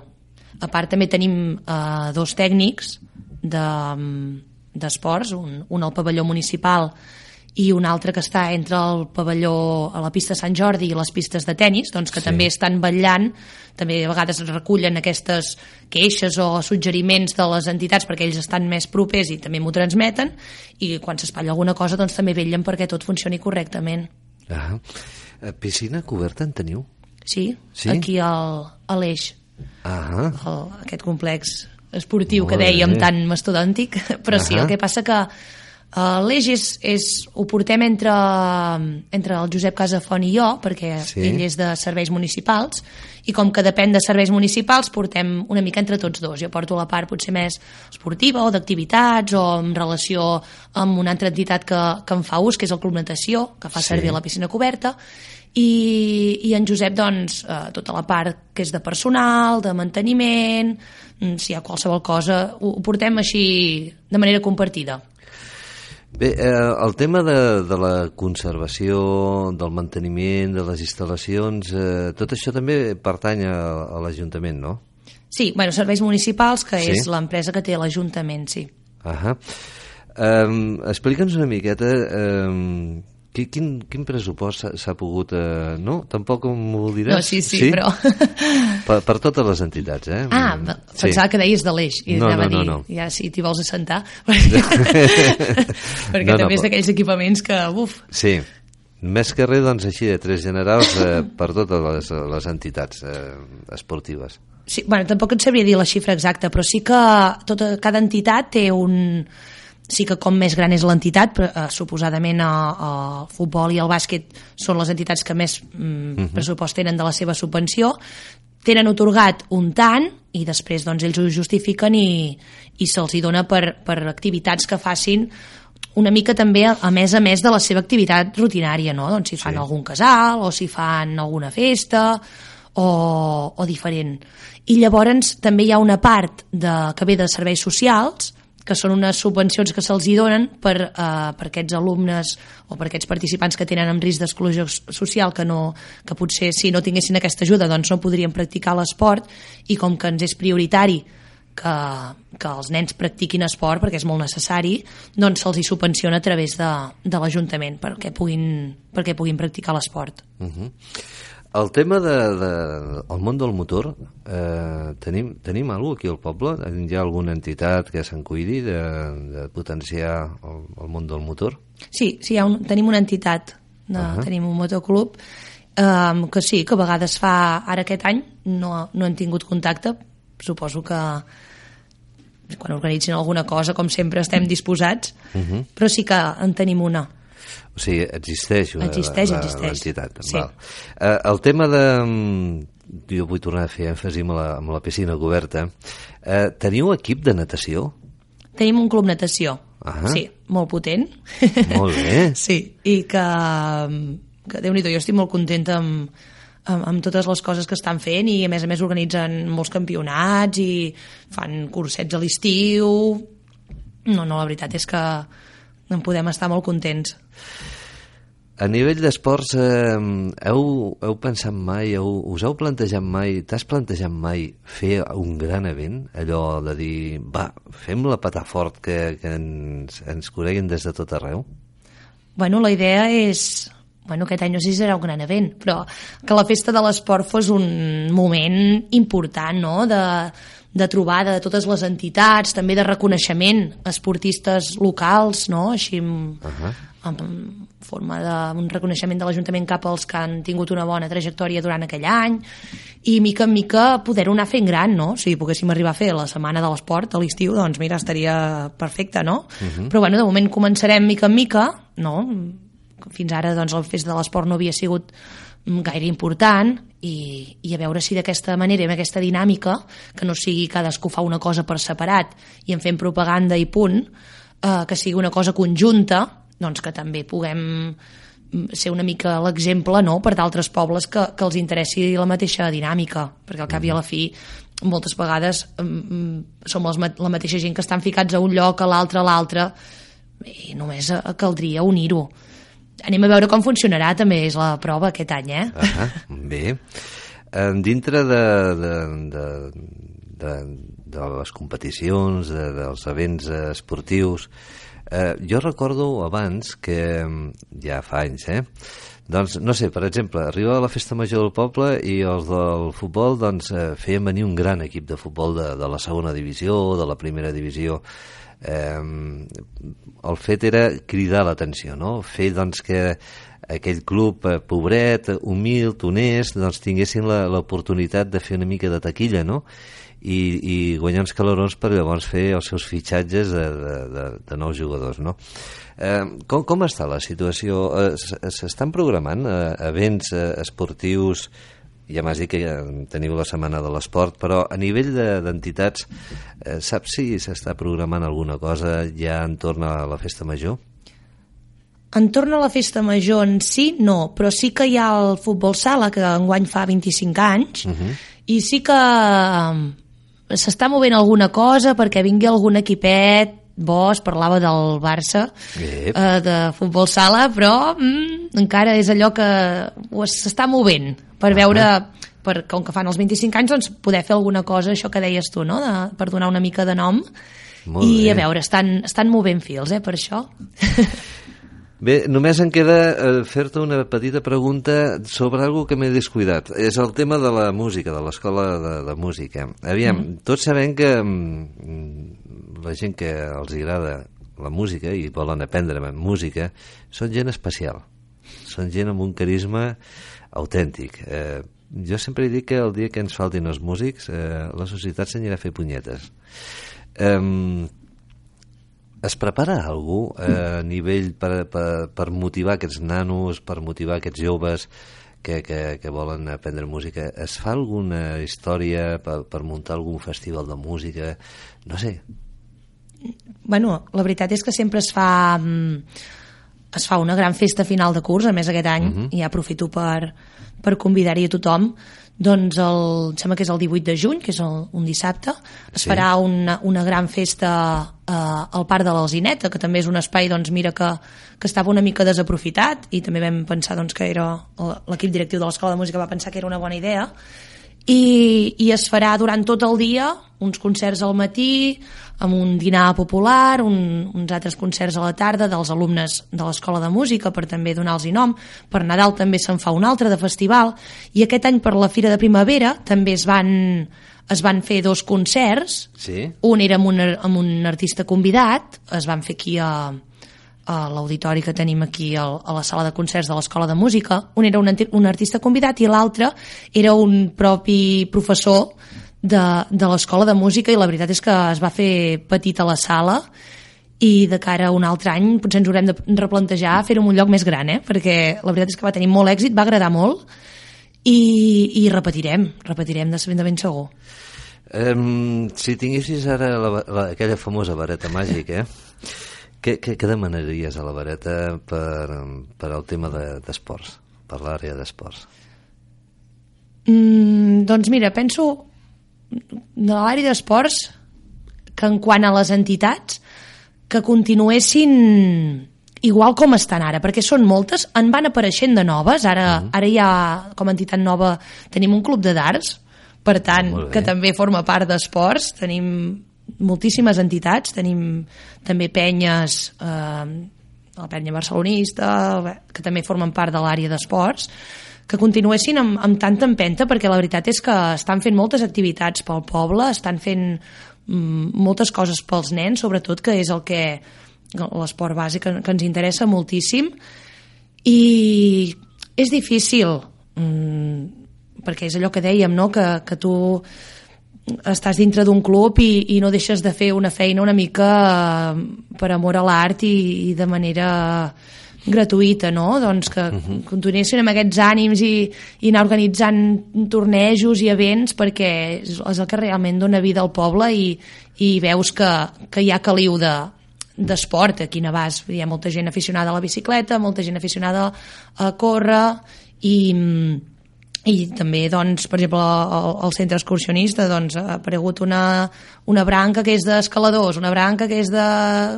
A part també tenim eh, dos tècnics de, d'esports, un, un al pavelló municipal i un altre que està entre el pavelló a la pista Sant Jordi i les pistes de tennis, doncs que Sí. també estan vetllant, també a vegades es recullen aquestes queixes o suggeriments de les entitats perquè ells estan més propers i també m'ho transmeten i quan s'espatlla alguna cosa doncs també vetllen perquè tot funcioni correctament. Ah. Eh, Piscina coberta en teniu? Sí, Sí? aquí al, a l'Eix, Ah, el, aquest complex esportiu Molt que dèiem bé. tan mastodòntic, però sí, Ahà. el que passa que uh, l'eix és, és, ho portem entre, entre el Josep Casafont i jo, perquè Sí. ell és de serveis municipals, i com que depèn de serveis municipals, portem una mica entre tots dos. Jo porto la part potser més esportiva o d'activitats o en relació amb una altra entitat que, que en fa ús, que és el Club Natació, que fa Sí. servir la piscina coberta, i, i en Josep doncs, eh, tota la part que és de personal, de manteniment mm, si hi ha qualsevol cosa ho, ho portem així de manera compartida Bé, eh, el tema de, de la conservació, del manteniment, de les instal·lacions, eh, tot això també pertany a, a l'Ajuntament, no? sí, bueno, serveis municipals que Sí? és l'empresa que té l'Ajuntament sí. Ahà. Um, Explica'ns una miqueta um, qui, quin, quin pressupost s'ha- pogut... Uh, no? Tampoc m'ho diràs? no, sí, sí, però Per, per totes les entitats, eh? ah, Mm, pensava que deies de l'eix i No, no, dir, no, no. ja si t'hi vols assentar perquè, No, no, també és d'aquells equipaments que uf, Sí, més que res, doncs, així, de tres generals eh, per totes les, les entitats eh, esportives. Sí, bueno, tampoc et sabria dir la xifra exacta, però sí que tota, cada entitat té un... Sí que com més gran és l'entitat, eh, suposadament eh, el futbol i el bàsquet són les entitats que més mm, pressupost tenen de la seva subvenció, tenen otorgat un tant i després doncs, ells ho justifiquen i, i se'ls hi dona per, per activitats que facin una mica també a a més a més de la seva activitat rutinària, no? Doncs si fan Sí. algun casal o si fan alguna festa o, o diferent. I llavors també hi ha una part de, que ve de serveis socials que són unes subvencions que se'ls donen per, eh, per aquests alumnes o per aquests participants que tenen en risc d'exclusió social que, no, que potser si no tinguessin aquesta ajuda doncs no podrien practicar l'esport i com que ens és prioritari que, que els nens practiquin esport perquè és molt necessari, doncs se'ls hi subvenciona a través de, de l'Ajuntament perquè, puguin, perquè puguin practicar l'esport. Uh -huh. El tema de, de, el món del motor, eh, tenim, tenim alguna aquí al poble? Hi ha alguna entitat que se'n cuidi de, de potenciar el, el món del motor? Sí, sí hi ha un, tenim una entitat, de, uh -huh. tenim un motoclub, eh, que sí, que a vegades fa, ara aquest any no, no hem tingut contacte, suposo que quan organitzin alguna cosa, com sempre, estem disposats, uh -huh. però sí que en tenim una. Sigui, existeix la- Existeix, la- existeix. l'entitat. Sí. Val. Eh, el tema de... mm, Jo vull tornar a fer èmfasi amb la, amb la piscina coberta. Eh, teniu equip de natació? Tenim un club natació, Ah. sí, molt potent. Molt bé. sí, i que, que déu nhi jo estic molt contenta amb, amb, amb totes les coses que estan fent i a més a més organitzen molts campionats i fan cursets a l'estiu no, no, la veritat és que en podem estar molt contents A nivell d'esports, eh, heu, heu pensat mai, heu, us heu plantejat mai, t'has plantejat mai fer un gran event? Allò de dir, va, fem-la petar fort que, que ens, ens coneguin des de tot arreu? Bueno, la idea és... Bueno, aquest any no sé si serà un gran event, però que la festa de l'esport fos un moment important, no?, de, de trobada de totes les entitats, també de reconeixement a esportistes locals, no?, així amb, uh -huh. en forma d'un reconeixement de l'Ajuntament cap als que han tingut una bona trajectòria durant aquell any, i mica en mica poder-ho anar fent gran, no? Si poguéssim arribar a fer la setmana de l'esport a l'estiu, doncs mira, estaria perfecte, no? Uh -huh. Però bueno, de moment començarem mica en mica, no? fins ara doncs, el fest de l'esport no havia sigut gaire important i, i a veure si d'aquesta manera, amb aquesta dinàmica, que no sigui cadascú fa una cosa per separat i en fem propaganda i punt, eh, que sigui una cosa conjunta, doncs que també puguem mm, ser una mica l'exemple no? per d'altres pobles que, que els interessi la mateixa dinàmica, perquè al cap i a la fi moltes vegades mm, som les, la mateixa gent que estan ficats a un lloc, a l'altre, a l'altre, i només caldria unir-ho. Anem a veure com funcionarà, també és la prova aquest any, eh? Ah, bé. Dintre de, de, de, de, de les competicions, de, dels events eh, esportius, eh, jo recordo abans que, mm, ja fa anys, eh, doncs, no sé, per exemple, arribava la festa major del poble i els del futbol doncs, eh, feien venir un gran equip de futbol de, de la segona divisió, de la primera divisió. Eh, el fet era cridar l'atenció, no? Fer doncs, que aquell club eh, pobret, humil, honest, doncs tinguessin l'oportunitat de fer una mica de taquilla, no? I, i guanyar uns calorons per llavors fer els seus fitxatges de, de, de, de nous jugadors, no? Eh, com, com està la situació? Eh, S'estan programant eh, events eh, esportius ja m'has dit que eh, teniu la setmana de l'esport, però a nivell de- d'entitats, eh, saps si s'està programant alguna cosa ja entorn a la festa major? Entorn a la festa major en si, no, però sí que hi ha el futbol sala, que enguany fa 25 anys, uh -huh. i sí que eh, s'està movent alguna cosa perquè vingui algun equipet bo, es parlava del Barça, eh, de futbol sala, però mm, encara és allò que s'està movent per veure, per, com que fan els 25 anys, doncs poder fer alguna cosa, això que deies tu, no? de, per donar una mica de nom. Molt I bé. a veure, estan, estan movent fils, eh, per això. Bé, només em queda eh, fer-te una petita pregunta sobre algo que m'he descuidat. És el tema de la música, de l'escola de, de música. Aviam, mm. tots sabem que mm, la gent que els agrada la música i volen aprendre música són gent especial. Són gent amb un carisma autèntic. Eh, jo sempre dic que el dia que ens faltin els músics, eh, la societat s'anirà a fer punyetes. Eh, es prepara algú eh, a nivell per, per, per motivar aquests nanos, per motivar aquests joves que, que, que volen aprendre música? Es fa alguna història per, per muntar algun festival de música? No sé. Bueno, la veritat és que sempre es fa mm, es fa una gran festa final de curs, a més aquest any, uh -huh. i aprofito per, per convidar-hi a tothom, doncs el, em sembla que és el 18 de juny, que és el, un dissabte, es Sí. farà una, una gran festa eh, al Parc de l'Alzineta, que també és un espai, doncs mira, que, que estava una mica desaprofitat i també vam pensar doncs, que era l'equip directiu de l'Escola de Música va pensar que era una bona idea i, i es farà durant tot el dia uns concerts al matí amb un dinar popular un, uns altres concerts a la tarda dels alumnes de l'Escola de Música per també donar-los nom. Per Nadal també se'n fa un altre de festival. I aquest any per la Fira de Primavera també es van, es van fer dos concerts. Sí? un era amb un, amb un artista convidat, es van fer aquí a, a l'auditori que tenim aquí a la sala de concerts de l'Escola de Música. Un era un, un artista convidat i l'altre era un propi professor de, de l'Escola de Música i la veritat és que es va fer petit a la sala i de cara a un altre any potser ens haurem de replantejar en un lloc més gran, eh? perquè la veritat és que va tenir molt èxit, va agradar molt i, i repetirem, repetirem de, de ben segur. Um, si tinguessis ara la, la, aquella famosa vareta màgica, eh? Què, què, què demanaries a la vareta per, per al tema de- d'esports, de, per l'àrea d'esports? Mm, doncs mira, penso de l'àrea d'esports que en quant a les entitats que continuessin igual com estan ara, perquè són moltes, en van apareixent de noves, ara, ara ja com a entitat nova tenim un club de darts, per tant, Molt bé. que també forma part d'esports, tenim moltíssimes entitats, tenim també penyes, eh, la penya barcelonista, que també formen part de l'àrea d'esports, que continuessin amb, amb tanta empenta, perquè la veritat és que estan fent moltes activitats pel poble, estan fent mm, moltes coses pels nens, sobretot, que és el que l'esport bàsic que, ens interessa moltíssim, i és difícil, mm, perquè és allò que dèiem, no? que, que tu estàs dintre d'un club i, i no deixes de fer una feina una mica eh, per amor a l'art i, i de manera gratuïta, no? Doncs que uh -huh. continuessin amb aquests ànims i, i anar organitzant tornejos i events perquè és, és el que realment dona vida al poble i, i veus que, que hi ha caliu de, d'esport aquí a Navàs. Hi ha molta gent aficionada a la bicicleta, molta gent aficionada a córrer i, i també, doncs, per exemple, al, al centre excursionista doncs, ha aparegut una, una branca que és d'escaladors, una branca que és de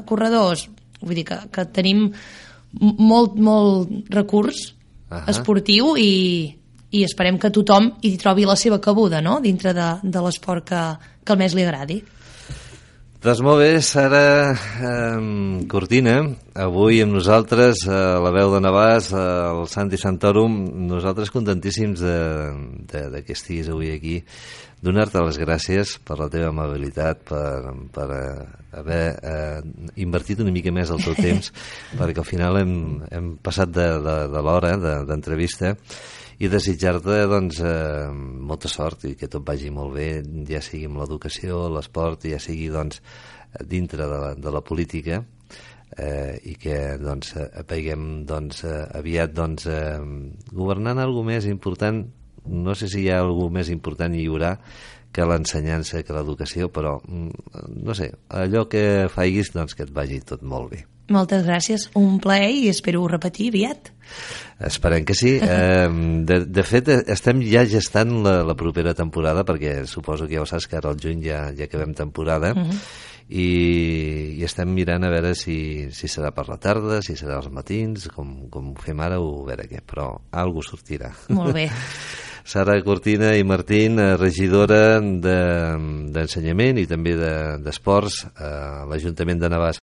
corredors. Vull dir que, que tenim molt, molt recurs Ahà. esportiu i, i esperem que tothom hi trobi la seva cabuda no? dintre de, de l'esport que, que el més li agradi. Doncs molt bé, Sara eh, Cortina, avui amb nosaltres, a la veu de Navàs, al Santi Santorum, nosaltres contentíssims de, de, de que estiguis avui aquí, donar-te les gràcies per la teva amabilitat, per, per eh, haver eh, invertit una mica més el teu temps, perquè al final hem, hem passat de, de, de l'hora de- d'entrevista, i desitjar-te doncs, eh, molta sort i que tot vagi molt bé, ja sigui amb l'educació, l'esport, ja sigui doncs, dintre de la, de la política eh, i que doncs, apaiguem doncs, eh, aviat doncs, eh, governant alguna més important no sé si hi ha alguna més important hi haurà que l'ensenyança, que l'educació, però mm, no sé, allò que faiguis doncs que et vagi tot molt bé. Moltes gràcies, un plaer i espero repetir aviat. Esperem que sí. Eh, de, de fet, eh, estem ja gestant la, la propera temporada, perquè suposo que ja ho saps que ara al juny ja, ja acabem temporada, i, i estem mirant a veure si, si serà per la tarda, si serà als matins, com, com ho fem ara, o a veure què, però algú sortirà. Molt bé. Sara Cortina i Martín, eh, regidora de- d'Ensenyament i també de- d'Esports de, a l'Ajuntament de Navàs.